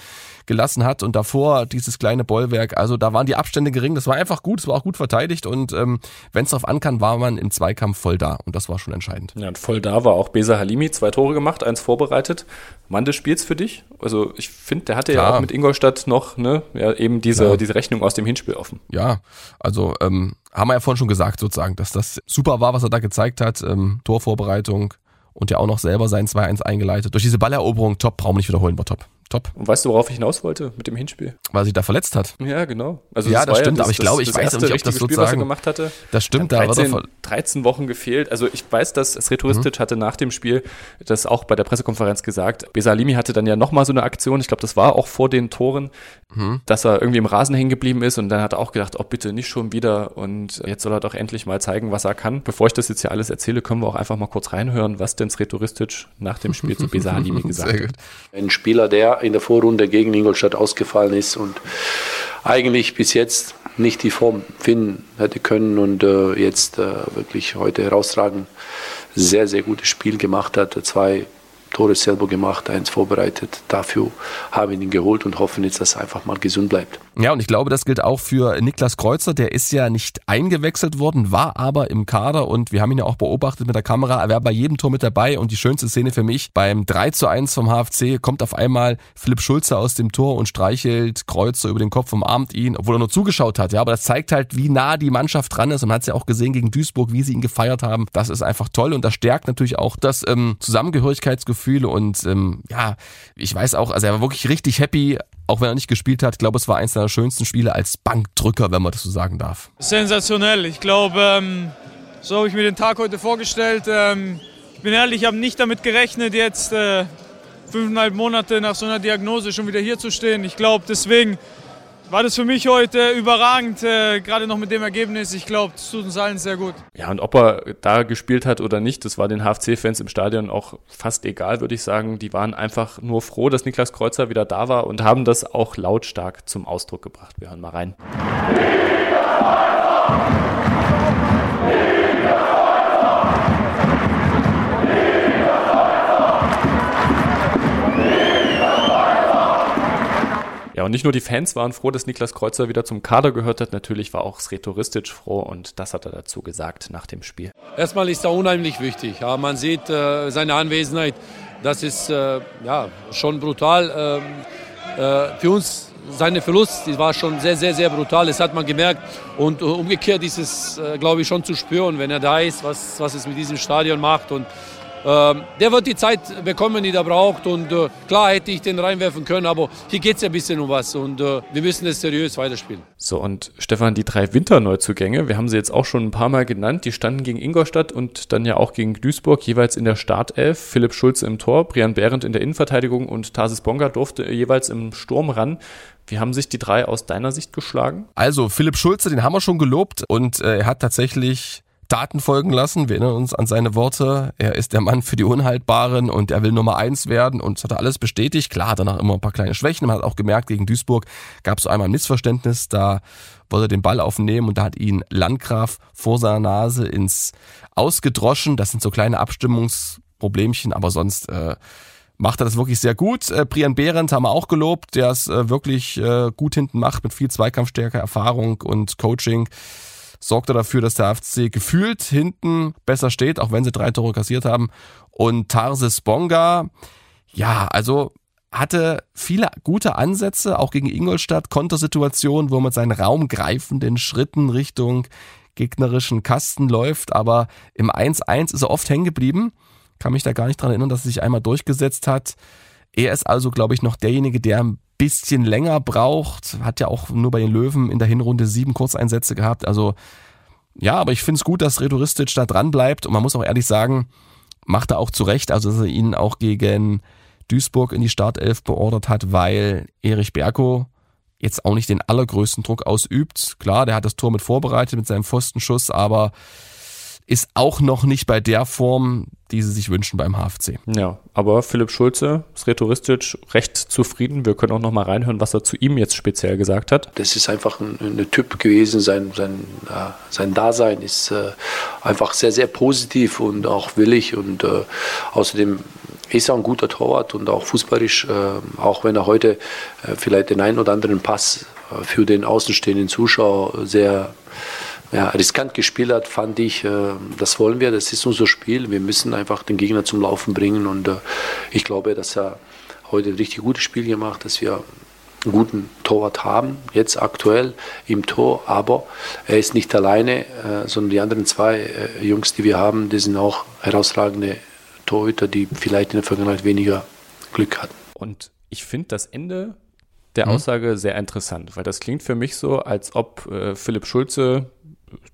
gelassen hat und davor dieses kleine Bollwerk. Also da waren die Abstände gering, das war einfach gut, es war auch gut verteidigt und ähm, wenn es darauf ankam, war man im Zweikampf voll da und das war schon entscheidend. Ja, und voll da war auch Besa Halimi, zwei Tore gemacht, eins vorbereitet. Mann des Spiels für dich? Also ich finde, der hatte Klar. ja auch mit Ingolstadt noch ne, ja, eben diese, ja. diese Rechnung aus dem Hinspiel offen. Ja, also ähm, haben wir ja vorhin schon gesagt sozusagen, dass das super war, was er da gezeigt hat. Ähm, Torvorbereitung und ja auch noch selber sein 2-1 eingeleitet. Durch diese Balleroberung, top, brauchen wir nicht wiederholen, war top top. Und weißt du, worauf ich hinaus wollte mit dem Hinspiel? Weil sich da verletzt hat. Ja, genau. Also ja, das, das stimmt, ja das, aber ich glaube, ich weiß nicht, ob das Spiel, sozusagen, was er gemacht hatte. Das stimmt, 13, da war doch 13 Wochen gefehlt. Also ich weiß, dass Sretoristic mhm. hatte nach dem Spiel das auch bei der Pressekonferenz gesagt. Besalimi hatte dann ja nochmal so eine Aktion, ich glaube, das war auch vor den Toren, mhm. dass er irgendwie im Rasen hängen geblieben ist und dann hat er auch gedacht, oh bitte nicht schon wieder und jetzt soll er doch endlich mal zeigen, was er kann. Bevor ich das jetzt hier alles erzähle, können wir auch einfach mal kurz reinhören, was denn Sretoristic nach dem Spiel zu Besalimi gesagt hat. Ein Spieler, der in der Vorrunde gegen Ingolstadt ausgefallen ist und eigentlich bis jetzt nicht die Form finden hätte können und äh, jetzt äh, wirklich heute herausragend sehr, sehr gutes Spiel gemacht hat. Zwei Tore selber gemacht, eins vorbereitet. Dafür haben wir ihn geholt und hoffen jetzt, dass er einfach mal gesund bleibt. Ja, und ich glaube, das gilt auch für Niklas Kreuzer. Der ist ja nicht eingewechselt worden, war aber im Kader und wir haben ihn ja auch beobachtet mit der Kamera. Er war bei jedem Tor mit dabei und die schönste Szene für mich beim 3 zu 1 vom HFC kommt auf einmal Philipp Schulze aus dem Tor und streichelt Kreuzer über den Kopf, umarmt ihn, obwohl er nur zugeschaut hat. Ja, aber das zeigt halt, wie nah die Mannschaft dran ist und hat es ja auch gesehen gegen Duisburg, wie sie ihn gefeiert haben. Das ist einfach toll und das stärkt natürlich auch das ähm, Zusammengehörigkeitsgefühl Gefühle und ähm, ja, ich weiß auch, also er war wirklich richtig happy, auch wenn er nicht gespielt hat. Ich glaube, es war eines seiner schönsten Spiele als Bankdrücker, wenn man das so sagen darf. Sensationell. Ich glaube, ähm, so habe ich mir den Tag heute vorgestellt. Ähm, ich bin ehrlich, ich habe nicht damit gerechnet, jetzt äh, fünfeinhalb Monate nach so einer Diagnose schon wieder hier zu stehen. Ich glaube, deswegen war das für mich heute überragend, äh, gerade noch mit dem Ergebnis. Ich glaube, es tut uns allen sehr gut. Ja, und ob er da gespielt hat oder nicht, das war den HFC-Fans im Stadion auch fast egal, würde ich sagen. Die waren einfach nur froh, dass Niklas Kreuzer wieder da war und haben das auch lautstark zum Ausdruck gebracht. Wir hören mal rein. Und nicht nur die Fans waren froh, dass Niklas Kreuzer wieder zum Kader gehört hat, natürlich war auch Sretoristic froh und das hat er dazu gesagt nach dem Spiel. Erstmal ist er unheimlich wichtig. Ja, man sieht äh, seine Anwesenheit, das ist äh, ja, schon brutal. Ähm, äh, für uns seine Verlust die war schon sehr, sehr, sehr brutal. Das hat man gemerkt. Und äh, umgekehrt ist es, äh, glaube ich, schon zu spüren, wenn er da ist, was, was es mit diesem Stadion macht. Und der wird die Zeit bekommen, die er braucht. Und äh, klar hätte ich den reinwerfen können, aber hier geht es ja ein bisschen um was. Und äh, wir müssen es seriös weiterspielen. So, und Stefan, die drei Winterneuzugänge, wir haben sie jetzt auch schon ein paar Mal genannt, die standen gegen Ingolstadt und dann ja auch gegen Duisburg, jeweils in der Startelf. Philipp Schulze im Tor, Brian Behrendt in der Innenverteidigung und Tarsis Bonga durfte jeweils im Sturm ran. Wie haben sich die drei aus deiner Sicht geschlagen? Also, Philipp Schulze, den haben wir schon gelobt und äh, er hat tatsächlich Taten folgen lassen. Wir erinnern uns an seine Worte. Er ist der Mann für die Unhaltbaren und er will Nummer eins werden und das hat er alles bestätigt. Klar, danach immer ein paar kleine Schwächen. Man hat auch gemerkt, gegen Duisburg gab es einmal ein Missverständnis. Da wollte er den Ball aufnehmen und da hat ihn Landgraf vor seiner Nase ins Ausgedroschen. Das sind so kleine Abstimmungsproblemchen, aber sonst äh, macht er das wirklich sehr gut. Äh, Brian Behrendt haben wir auch gelobt, der es äh, wirklich äh, gut hinten macht mit viel Zweikampfstärke, Erfahrung und Coaching. Sorgt er dafür, dass der FC gefühlt hinten besser steht, auch wenn sie drei Tore kassiert haben. Und Tarsis Bonga, ja, also hatte viele gute Ansätze, auch gegen Ingolstadt, Kontersituationen, wo man seinen raumgreifenden Schritten Richtung gegnerischen Kasten läuft, aber im 1-1 ist er oft hängen geblieben kann mich da gar nicht dran erinnern, dass er sich einmal durchgesetzt hat. Er ist also, glaube ich, noch derjenige, der ein bisschen länger braucht. Hat ja auch nur bei den Löwen in der Hinrunde sieben Kurzeinsätze gehabt. Also ja, aber ich finde es gut, dass Redoristic da dran bleibt. Und man muss auch ehrlich sagen, macht er auch zurecht, also dass er ihn auch gegen Duisburg in die Startelf beordert hat, weil Erich Berko jetzt auch nicht den allergrößten Druck ausübt. Klar, der hat das Tor mit vorbereitet mit seinem Pfostenschuss, aber ist auch noch nicht bei der Form, die sie sich wünschen beim HFC. Ja, aber Philipp Schulze ist rhetoristisch recht zufrieden. Wir können auch noch mal reinhören, was er zu ihm jetzt speziell gesagt hat. Das ist einfach ein, ein Typ gewesen. Sein, sein, äh, sein Dasein ist äh, einfach sehr, sehr positiv und auch willig. Und äh, außerdem ist er ein guter Torwart und auch fußballisch, äh, auch wenn er heute äh, vielleicht den einen oder anderen Pass äh, für den außenstehenden Zuschauer sehr ja, riskant gespielt hat, fand ich, äh, das wollen wir, das ist unser Spiel. Wir müssen einfach den Gegner zum Laufen bringen und äh, ich glaube, dass er heute ein richtig gutes Spiel gemacht, dass wir einen guten Torwart haben, jetzt aktuell im Tor, aber er ist nicht alleine, äh, sondern die anderen zwei äh, Jungs, die wir haben, die sind auch herausragende Torhüter, die vielleicht in der Vergangenheit weniger Glück hatten. Und ich finde das Ende der mhm. Aussage sehr interessant, weil das klingt für mich so, als ob äh, Philipp Schulze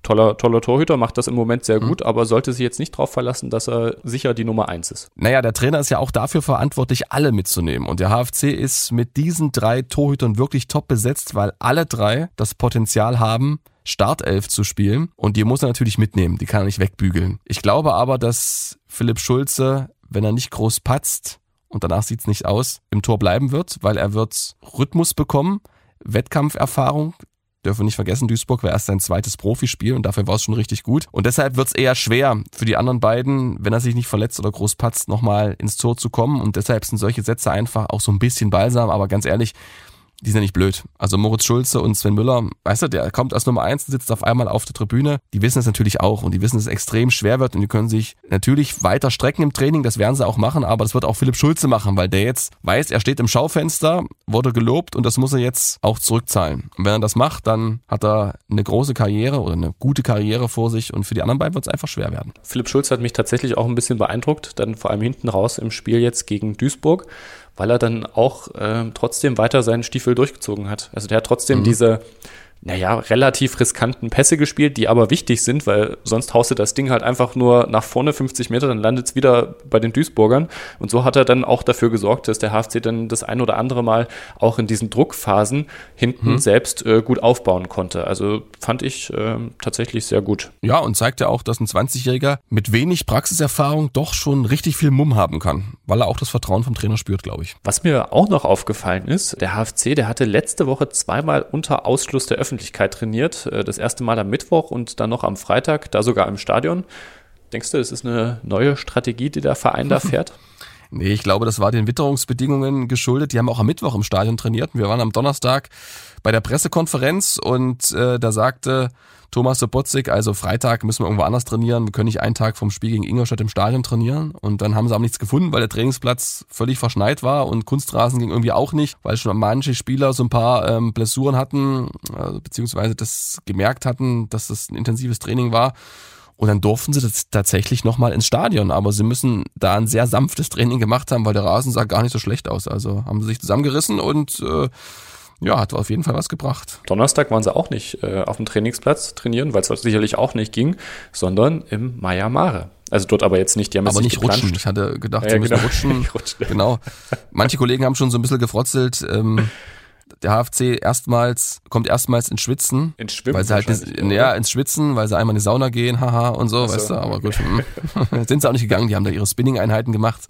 toller, toller Torhüter, macht das im Moment sehr mhm. gut, aber sollte sich jetzt nicht darauf verlassen, dass er sicher die Nummer eins ist. Naja, der Trainer ist ja auch dafür verantwortlich, alle mitzunehmen. Und der HFC ist mit diesen drei Torhütern wirklich top besetzt, weil alle drei das Potenzial haben, Startelf zu spielen. Und die muss er natürlich mitnehmen, die kann er nicht wegbügeln. Ich glaube aber, dass Philipp Schulze, wenn er nicht groß patzt, und danach sieht's nicht aus, im Tor bleiben wird, weil er wird Rhythmus bekommen, Wettkampferfahrung, dürfen wir nicht vergessen, Duisburg war erst sein zweites Profispiel und dafür war es schon richtig gut. Und deshalb wird es eher schwer für die anderen beiden, wenn er sich nicht verletzt oder groß patzt, nochmal ins Tor zu kommen. Und deshalb sind solche Sätze einfach auch so ein bisschen balsam, aber ganz ehrlich, die sind ja nicht blöd. Also Moritz Schulze und Sven Müller, weißt du, der kommt als Nummer eins und sitzt auf einmal auf der Tribüne. Die wissen es natürlich auch und die wissen, dass es extrem schwer wird und die können sich natürlich weiter strecken im Training, das werden sie auch machen, aber das wird auch Philipp Schulze machen, weil der jetzt weiß, er steht im Schaufenster, wurde gelobt und das muss er jetzt auch zurückzahlen. Und wenn er das macht, dann hat er eine große Karriere oder eine gute Karriere vor sich und für die anderen beiden wird es einfach schwer werden. Philipp Schulze hat mich tatsächlich auch ein bisschen beeindruckt, dann vor allem hinten raus im Spiel jetzt gegen Duisburg weil er dann auch äh, trotzdem weiter seinen Stiefel durchgezogen hat. Also der hat trotzdem mhm. diese naja, relativ riskanten Pässe gespielt, die aber wichtig sind, weil sonst haust du das Ding halt einfach nur nach vorne 50 Meter, dann landet es wieder bei den Duisburgern. Und so hat er dann auch dafür gesorgt, dass der HFC dann das ein oder andere Mal auch in diesen Druckphasen hinten hm. selbst äh, gut aufbauen konnte. Also fand ich äh, tatsächlich sehr gut. Ja, und zeigt ja auch, dass ein 20-Jähriger mit wenig Praxiserfahrung doch schon richtig viel Mumm haben kann, weil er auch das Vertrauen vom Trainer spürt, glaube ich. Was mir auch noch aufgefallen ist, der HFC, der hatte letzte Woche zweimal unter Ausschluss der Öffentlichkeit Öffentlichkeit trainiert. Äh, das erste Mal am Mittwoch und dann noch am Freitag, da sogar im Stadion. Denkst du, es ist eine neue Strategie, die der Verein da fährt? Nee, ich glaube, das war den Witterungsbedingungen geschuldet. Die haben auch am Mittwoch im Stadion trainiert. Wir waren am Donnerstag bei der Pressekonferenz und äh, da sagte Thomas Sobotzig, also Freitag müssen wir irgendwo anders trainieren. Wir können nicht einen Tag vom Spiel gegen Ingolstadt im Stadion trainieren. Und dann haben sie aber nichts gefunden, weil der Trainingsplatz völlig verschneit war und Kunstrasen ging irgendwie auch nicht, weil schon manche Spieler so ein paar ähm, Blessuren hatten, äh, beziehungsweise das gemerkt hatten, dass das ein intensives Training war. Und dann durften sie das tatsächlich nochmal ins Stadion. Aber sie müssen da ein sehr sanftes Training gemacht haben, weil der Rasen sah gar nicht so schlecht aus. Also haben sie sich zusammengerissen und äh, ja, hat auf jeden Fall was gebracht. Donnerstag waren sie auch nicht äh, auf dem Trainingsplatz trainieren, weil es sicherlich auch nicht ging, sondern im Maya Mare. Also dort aber jetzt nicht, die haben aber nicht geplanscht. rutschen. Ich hatte gedacht, ja, sie müssen genau. rutschen. genau. Manche Kollegen haben schon so ein bisschen gefrotzelt. Ähm, der HFC erstmals, kommt erstmals ins Schwitzen. Ins Schwimmen Weil sie halt, das, ja, ins Schwitzen, weil sie einmal in die Sauna gehen, haha, und so, so. weißt du, aber gut. hm. Sind sie auch nicht gegangen, die haben da ihre Spinning-Einheiten gemacht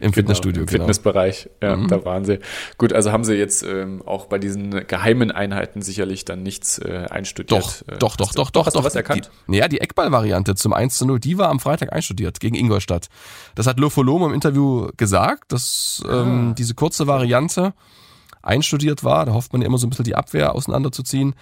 im Fitnessstudio. Im Genau. Fitnessbereich, ja, Mhm. da waren sie. Gut, also haben sie jetzt ähm, auch bei diesen geheimen Einheiten sicherlich dann nichts äh, einstudiert. Doch, Äh, doch, doch, hast doch, du, doch, Hast du doch. was erkannt? Die, naja, die Eckball-Variante zum 1 zu 0, die war am Freitag einstudiert gegen Ingolstadt. Das hat Lofolom im Interview gesagt, dass ähm, Ah. diese kurze Variante einstudiert war. Da hofft man ja immer so ein bisschen die Abwehr auseinanderzuziehen.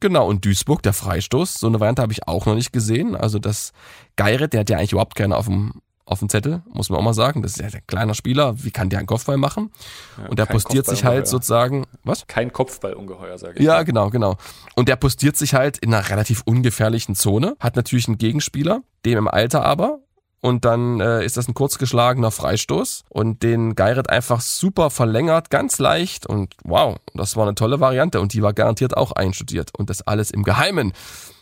Genau, und Duisburg, der Freistoß, so eine Variante habe ich auch noch nicht gesehen. Also das Geiret, der hat ja eigentlich überhaupt keiner auf dem auf dem Zettel, muss man auch mal sagen. Das ist ja ein kleiner Spieler. Wie kann der einen Kopfball machen? Ja, und der postiert sich halt sozusagen, was? Kein Kopfballungeheuer, sage ich. Ja, mal. genau, genau. Und der postiert sich halt in einer relativ ungefährlichen Zone, hat natürlich einen Gegenspieler, dem im Alter aber. Und dann äh, ist das ein kurz geschlagener Freistoß und den Geiret einfach super verlängert, ganz leicht und wow, das war eine tolle Variante und die war garantiert auch einstudiert und das alles im Geheimen,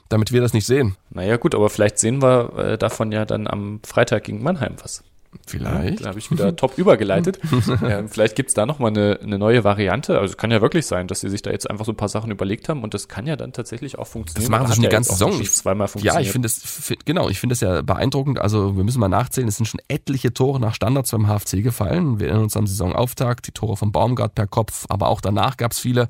damit wir das nicht sehen. Naja, gut, aber vielleicht sehen wir äh, davon ja dann am Freitag gegen Mannheim was. Vielleicht. Da habe ich wieder top übergeleitet. ähm, vielleicht gibt's da nochmal eine, eine neue Variante. Also es kann ja wirklich sein, dass sie sich da jetzt einfach so ein paar Sachen überlegt haben und das kann ja dann tatsächlich auch funktionieren. Das machen sie schon die ja ganze Saison. zweimal funktioniert. Ja, ich finde es, fi- genau, ich finde es ja beeindruckend. Also wir müssen mal nachzählen, es sind schon etliche Tore nach Standards beim HFC gefallen. Wir erinnern uns am Saisonauftakt, die Tore von Baumgart per Kopf, aber auch danach gab es viele.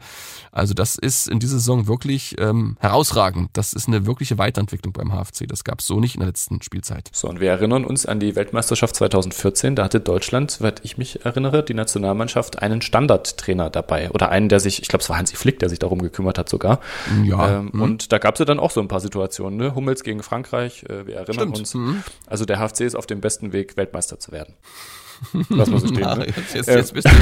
Also das ist in dieser Saison wirklich ähm, herausragend. Das ist eine wirkliche Weiterentwicklung beim HFC. Das gab es so nicht in der letzten Spielzeit. So, und wir erinnern uns an die Weltmeisterschaft 2014. Da hatte Deutschland, soweit ich mich erinnere, die Nationalmannschaft einen Standardtrainer dabei. Oder einen, der sich, ich glaube, es war Hansi Flick, der sich darum gekümmert hat sogar. Ja, Ähm, mhm. Und da gab es ja dann auch so ein paar Situationen. Ne? Hummels gegen Frankreich, äh, wir erinnern Stimmt. uns. Mhm. Also der HFC ist auf dem besten Weg, Weltmeister zu werden. Lass mal so stehen. Ja, ne? jetzt, jetzt, Ähm, jetzt bist du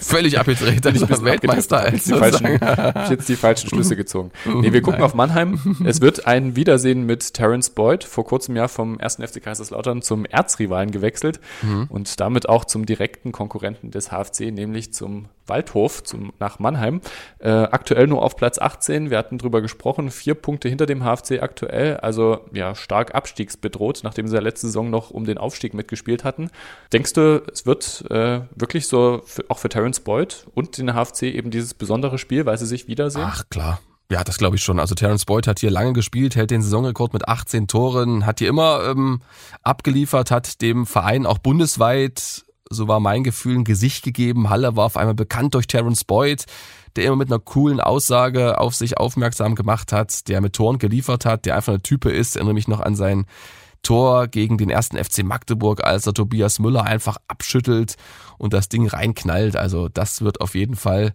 völlig abgedreht. Dann ich bisschen Weltmeister als die falschen, hab jetzt die falschen Schlüsse gezogen. Nee, wir gucken Nein. auf Mannheim. Es wird ein Wiedersehen mit Terence Boyd, vor kurzem Jahr vom 1. FC Kaiserslautern zum Erzrivalen gewechselt und damit auch zum direkten Konkurrenten des HFC, nämlich zum Waldhof, zum, nach Mannheim. Äh, aktuell nur auf Platz 18. Wir hatten drüber gesprochen, vier Punkte hinter dem HFC aktuell, also ja, stark abstiegsbedroht, nachdem sie ja letzte Saison noch um den Aufstieg mitgespielt hatten. Denkst du, es wird äh, wirklich so, für, auch für Terence Boyd und den HFC eben dieses besondere Spiel, weil sie sich wiedersehen? Ach klar. Ja, das glaube ich schon. Also Terence Boyd hat hier lange gespielt, hält den Saisonrekord mit 18 Toren, hat hier immer ähm, abgeliefert, hat dem Verein auch bundesweit, so war mein Gefühl, ein Gesicht gegeben. Halle war auf einmal bekannt durch Terence Boyd, der immer mit einer coolen Aussage auf sich aufmerksam gemacht hat, der mit Toren geliefert hat, der einfach eine Type ist. Erinnere mich noch an sein Tor gegen den ersten FC Magdeburg, als er Tobias Müller einfach abschüttelt und das Ding reinknallt. Also das wird auf jeden Fall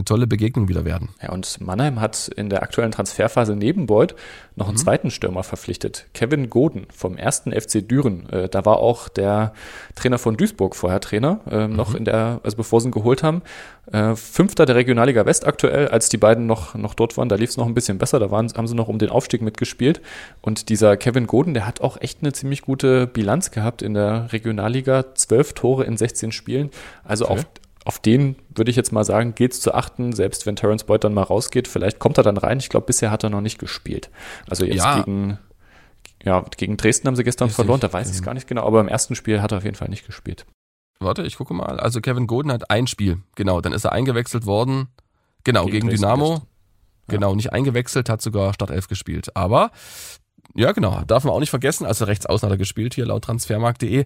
eine tolle Begegnung wieder werden. Ja, und Mannheim hat in der aktuellen Transferphase neben Boyd noch einen zweiten Stürmer verpflichtet. Kevin Goden vom ersten FC Düren. Äh, da war auch der Trainer von Duisburg vorher Trainer, äh, noch in der, also bevor sie ihn geholt haben. Äh, Fünfter der Regionalliga West aktuell, als die beiden noch, noch dort waren, da lief es noch ein bisschen besser, da waren, haben sie noch um den Aufstieg mitgespielt. Und dieser Kevin Goden, der hat auch echt eine ziemlich gute Bilanz gehabt in der Regionalliga. Zwölf Tore in 16 Spielen. Also Okay. auf auf den würde ich jetzt mal sagen, geht's zu achten, selbst wenn Terence Boyd dann mal rausgeht. Vielleicht kommt er dann rein. Ich glaube, bisher hat er noch nicht gespielt. Also jetzt Ja. gegen, ja, gegen Dresden haben sie gestern Richtig. verloren, da weiß ich es gar nicht genau, aber im ersten Spiel hat er auf jeden Fall nicht gespielt. Warte, ich gucke mal. Also Kevin Goden hat ein Spiel. Genau, dann ist er eingewechselt worden. Genau, Gegen gegen, Dynamo. gestern. Genau, nicht eingewechselt, hat sogar Startelf gespielt. Aber, ja genau, darf man auch nicht vergessen, also rechts außen hat er gespielt, hier laut transfermarkt.de.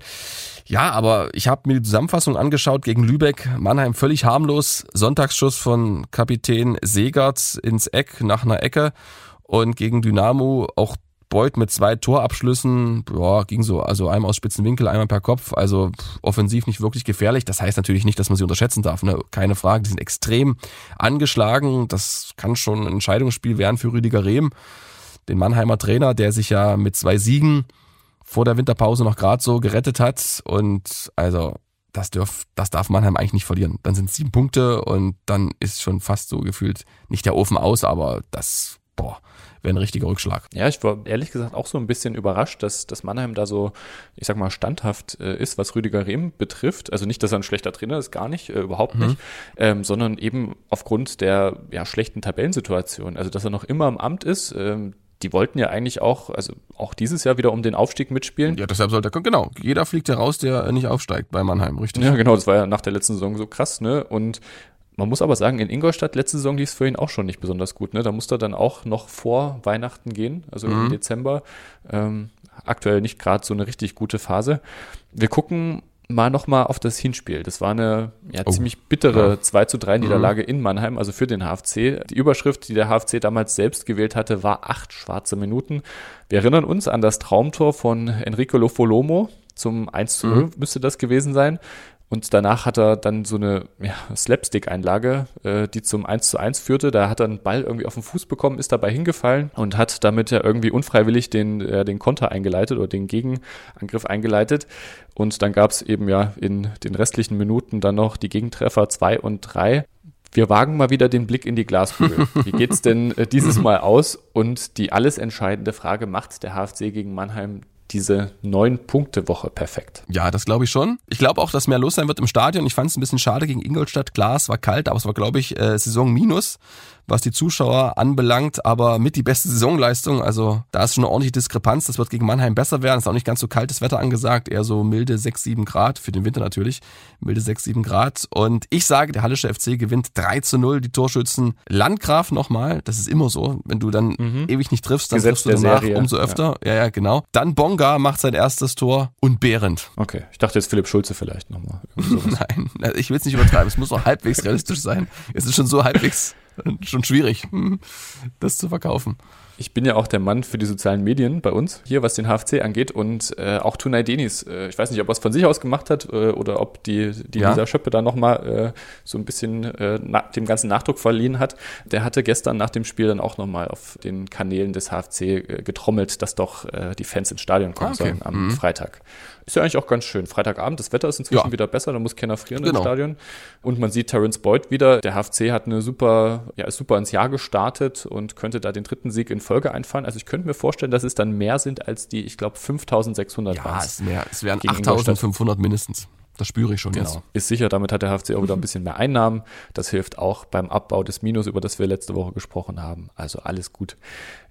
Ja, aber ich habe mir die Zusammenfassung angeschaut gegen Lübeck. Mannheim völlig harmlos. Sonntagsschuss von Kapitän Segert ins Eck nach einer Ecke. Und gegen Dynamo auch Beuth mit zwei Torabschlüssen, ja, ging so, also einmal aus spitzen Winkel, einmal per Kopf, also offensiv nicht wirklich gefährlich. Das heißt natürlich nicht, dass man sie unterschätzen darf, ne? keine Frage. Die sind extrem angeschlagen. Das kann schon ein Entscheidungsspiel werden für Rüdiger Rehm, den Mannheimer Trainer, der sich ja mit zwei Siegen vor der Winterpause noch gerade so gerettet hat. Und also das, dürf, das darf Mannheim eigentlich nicht verlieren. Dann sind es sieben Punkte und dann ist schon fast so gefühlt nicht der Ofen aus, aber das, boah, wäre ein richtiger Rückschlag. Ja, ich war ehrlich gesagt auch so ein bisschen überrascht, dass, dass Mannheim da so, ich sag mal, standhaft äh, ist, was Rüdiger Rehm betrifft. Also nicht, dass er ein schlechter Trainer ist, gar nicht, äh, überhaupt nicht, ähm, sondern eben aufgrund der ja, schlechten Tabellensituation. Also dass er noch immer im Amt ist. Ähm, die wollten ja eigentlich auch, also auch dieses Jahr wieder um den Aufstieg mitspielen. Ja, deshalb sollte er, genau, jeder fliegt ja raus, der nicht aufsteigt bei Mannheim, richtig? Ja, genau, das war ja nach der letzten Saison so krass, ne? Und Man muss aber sagen, in Ingolstadt letzte Saison lief es für ihn auch schon nicht besonders gut. Ne? Da musste er dann auch noch vor Weihnachten gehen, also mhm. im Dezember. Ähm, aktuell nicht gerade so eine richtig gute Phase. Wir gucken mal nochmal auf das Hinspiel. Das war eine ja, oh. ziemlich bittere ja. 2 zu 3 Niederlage mhm. in Mannheim, also für den HFC. Die Überschrift, die der HFC damals selbst gewählt hatte, war acht schwarze Minuten. Wir erinnern uns an das Traumtor von Enrico Lofolomo zum 1 zu 0 mhm. müsste das gewesen sein. Und danach hat er dann so eine ja, Slapstick-Einlage, äh, die zum 1 zu 1 führte. Da hat er einen Ball irgendwie auf den Fuß bekommen, ist dabei hingefallen und hat damit ja irgendwie unfreiwillig den, äh, den Konter eingeleitet oder den Gegenangriff eingeleitet. Und dann gab es eben ja in den restlichen Minuten dann noch die Gegentreffer 2 und 3. Wir wagen mal wieder den Blick in die Glaskugel. Wie geht's denn äh, dieses Mal aus? Und die alles entscheidende Frage, macht der HFC gegen Mannheim diese Neun-Punkte-Woche perfekt. Ja, das glaube ich schon. Ich glaube auch, dass mehr los sein wird im Stadion. Ich fand es ein bisschen schade gegen Ingolstadt. Glas war kalt, aber es war, glaube ich, äh, Saison minus was die Zuschauer anbelangt, aber mit die beste Saisonleistung. Also da ist schon eine ordentliche Diskrepanz. Das wird gegen Mannheim besser werden. Ist auch nicht ganz so kaltes Wetter angesagt, eher so milde 6, 7 Grad, für den Winter natürlich. Milde 6, 7 Grad. Und ich sage, der Hallische FC gewinnt 3 zu 0. Die Torschützen Landgraf nochmal. Das ist immer so. Wenn du dann mhm. ewig nicht triffst, dann Gesetz triffst du danach Serie. umso öfter. Ja. ja, ja, genau. Dann Bonga macht sein erstes Tor und Behrendt. Okay, ich dachte jetzt Philipp Schulze vielleicht nochmal. Nein, ich will es nicht übertreiben. Es muss noch halbwegs realistisch sein. Es ist schon so halbwegs schon schwierig, das zu verkaufen. Ich bin ja auch der Mann für die sozialen Medien bei uns, hier was den HFC angeht und äh, auch Tunay Denis. Äh, ich weiß nicht, ob er es von sich aus gemacht hat äh, oder ob die, die ja. Lisa Schöppe da nochmal äh, so ein bisschen äh, dem ganzen Nachdruck verliehen hat. Der hatte gestern nach dem Spiel dann auch nochmal auf den Kanälen des HFC äh, getrommelt, dass doch äh, die Fans ins Stadion kommen ah, okay. sollen am mhm. Freitag. Ist ja eigentlich auch ganz schön. Freitagabend, das Wetter ist inzwischen ja. wieder besser, da muss keiner frieren genau. im Stadion. Und man sieht Terence Boyd wieder. Der HFC hat eine super, ja, ist super ins Jahr gestartet und könnte da den dritten Sieg in Folge einfahren. Also ich könnte mir vorstellen, dass es dann mehr sind als die, ich glaube, 5600 ja, es, mehr, es wären 8500 mindestens. Das spüre ich schon genau. jetzt. Ist sicher, damit hat der HFC auch wieder ein bisschen mehr Einnahmen. Das hilft auch beim Abbau des Minus, über das wir letzte Woche gesprochen haben. Also alles gut.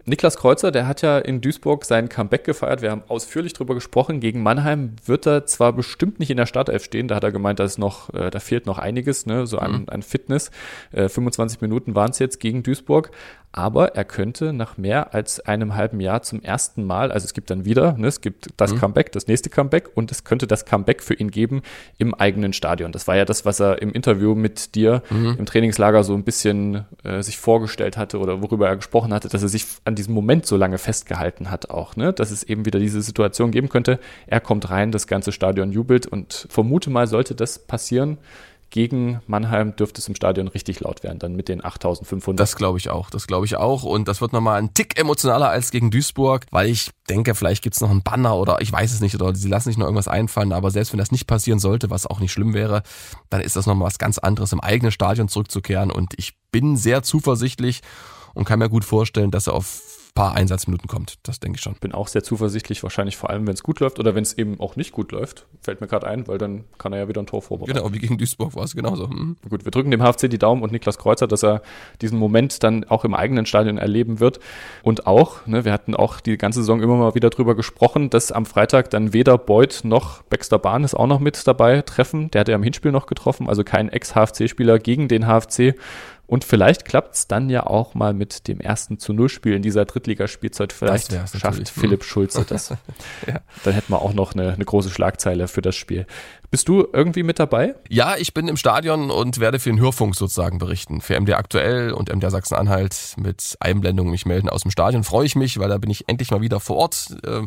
Niklas Kreuzer, der hat ja in Duisburg sein Comeback gefeiert. Wir haben ausführlich darüber gesprochen. Gegen Mannheim wird er zwar bestimmt nicht in der Startelf stehen. Da hat er gemeint, da ist noch, äh, da fehlt noch einiges, ne, so an, mhm. an Fitness. Äh, 25 Minuten waren es jetzt gegen Duisburg aber er könnte nach mehr als einem halben Jahr zum ersten Mal, also es gibt dann wieder, ne, es gibt das mhm. Comeback, das nächste Comeback und es könnte das Comeback für ihn geben im eigenen Stadion. Das war ja das, was er im Interview mit dir mhm. im Trainingslager so ein bisschen äh, sich vorgestellt hatte oder worüber er gesprochen hatte, dass er sich an diesem Moment so lange festgehalten hat auch, ne, dass es eben wieder diese Situation geben könnte. Er kommt rein, das ganze Stadion jubelt und vermute mal sollte das passieren, gegen Mannheim dürfte es im Stadion richtig laut werden, dann mit den 8500. Das glaube ich auch, das glaube ich auch. Und das wird nochmal ein Tick emotionaler als gegen Duisburg, weil ich denke, vielleicht gibt es noch einen Banner oder ich weiß es nicht, oder sie lassen sich noch irgendwas einfallen, aber selbst wenn das nicht passieren sollte, was auch nicht schlimm wäre, dann ist das nochmal was ganz anderes, im eigenen Stadion zurückzukehren. Und ich bin sehr zuversichtlich und kann mir gut vorstellen, dass er auf paar Einsatzminuten kommt. Das denke ich schon. Bin auch sehr zuversichtlich, wahrscheinlich vor allem, wenn es gut läuft oder wenn es eben auch nicht gut läuft. Fällt mir gerade ein, weil dann kann er ja wieder ein Tor vorbereiten. Genau, wie gegen Duisburg war es genauso. Mhm. Gut, wir drücken dem HFC die Daumen und Niklas Kreuzer, dass er diesen Moment dann auch im eigenen Stadion erleben wird. Und auch, ne, wir hatten auch die ganze Saison immer mal wieder drüber gesprochen, dass am Freitag dann weder Beuth noch Baxter Bahn ist auch noch mit dabei treffen. Der hat ja im Hinspiel noch getroffen, also kein Ex-HFC-Spieler gegen den HFC. Und vielleicht klappt es dann ja auch mal mit dem ersten zu Null Spiel in dieser Drittligaspielzeit. Vielleicht schafft natürlich. Philipp hm. Schulze das. ja. Dann hätten wir auch noch eine, eine große Schlagzeile für das Spiel. Bist du irgendwie mit dabei? Ja, ich bin im Stadion und werde für den Hörfunk sozusagen berichten. Für MD aktuell und MD Sachsen-Anhalt mit Einblendungen mich melden aus dem Stadion. Freue ich mich, weil da bin ich endlich mal wieder vor Ort. Ähm,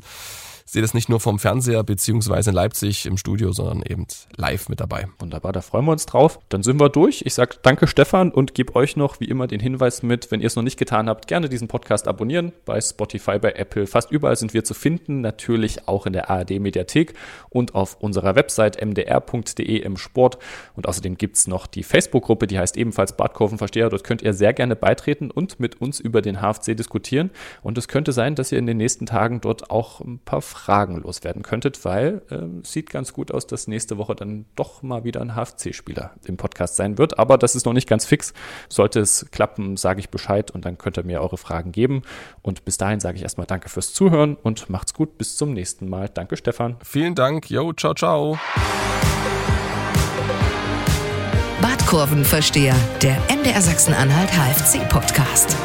sehe das nicht nur vom Fernseher beziehungsweise in Leipzig im Studio, sondern eben live mit dabei. Wunderbar, da freuen wir uns drauf. Dann sind wir durch. Ich sage danke Stefan und gebe euch noch wie immer den Hinweis mit, wenn ihr es noch nicht getan habt, gerne diesen Podcast abonnieren. Bei Spotify, bei Apple, fast überall sind wir zu finden. Natürlich auch in der ARD Mediathek und auf unserer Website mdr.de im Sport. Und außerdem gibt es noch die Facebook-Gruppe, die heißt ebenfalls Badkurvenversteher. Dort könnt ihr sehr gerne beitreten und mit uns über den HFC diskutieren. Und es könnte sein, dass ihr in den nächsten Tagen dort auch ein paar Fragen loswerden könntet, weil äh, sieht ganz gut aus, dass nächste Woche dann doch mal wieder ein HFC-Spieler im Podcast sein wird. Aber das ist noch nicht ganz fix. Sollte es klappen, sage ich Bescheid und dann könnt ihr mir eure Fragen geben. Und bis dahin sage ich erstmal Danke fürs Zuhören und macht's gut. Bis zum nächsten Mal. Danke, Stefan. Vielen Dank. Jo, ciao, ciao. Bad Kurvenversteher, der MDR Sachsen-Anhalt HFC Podcast.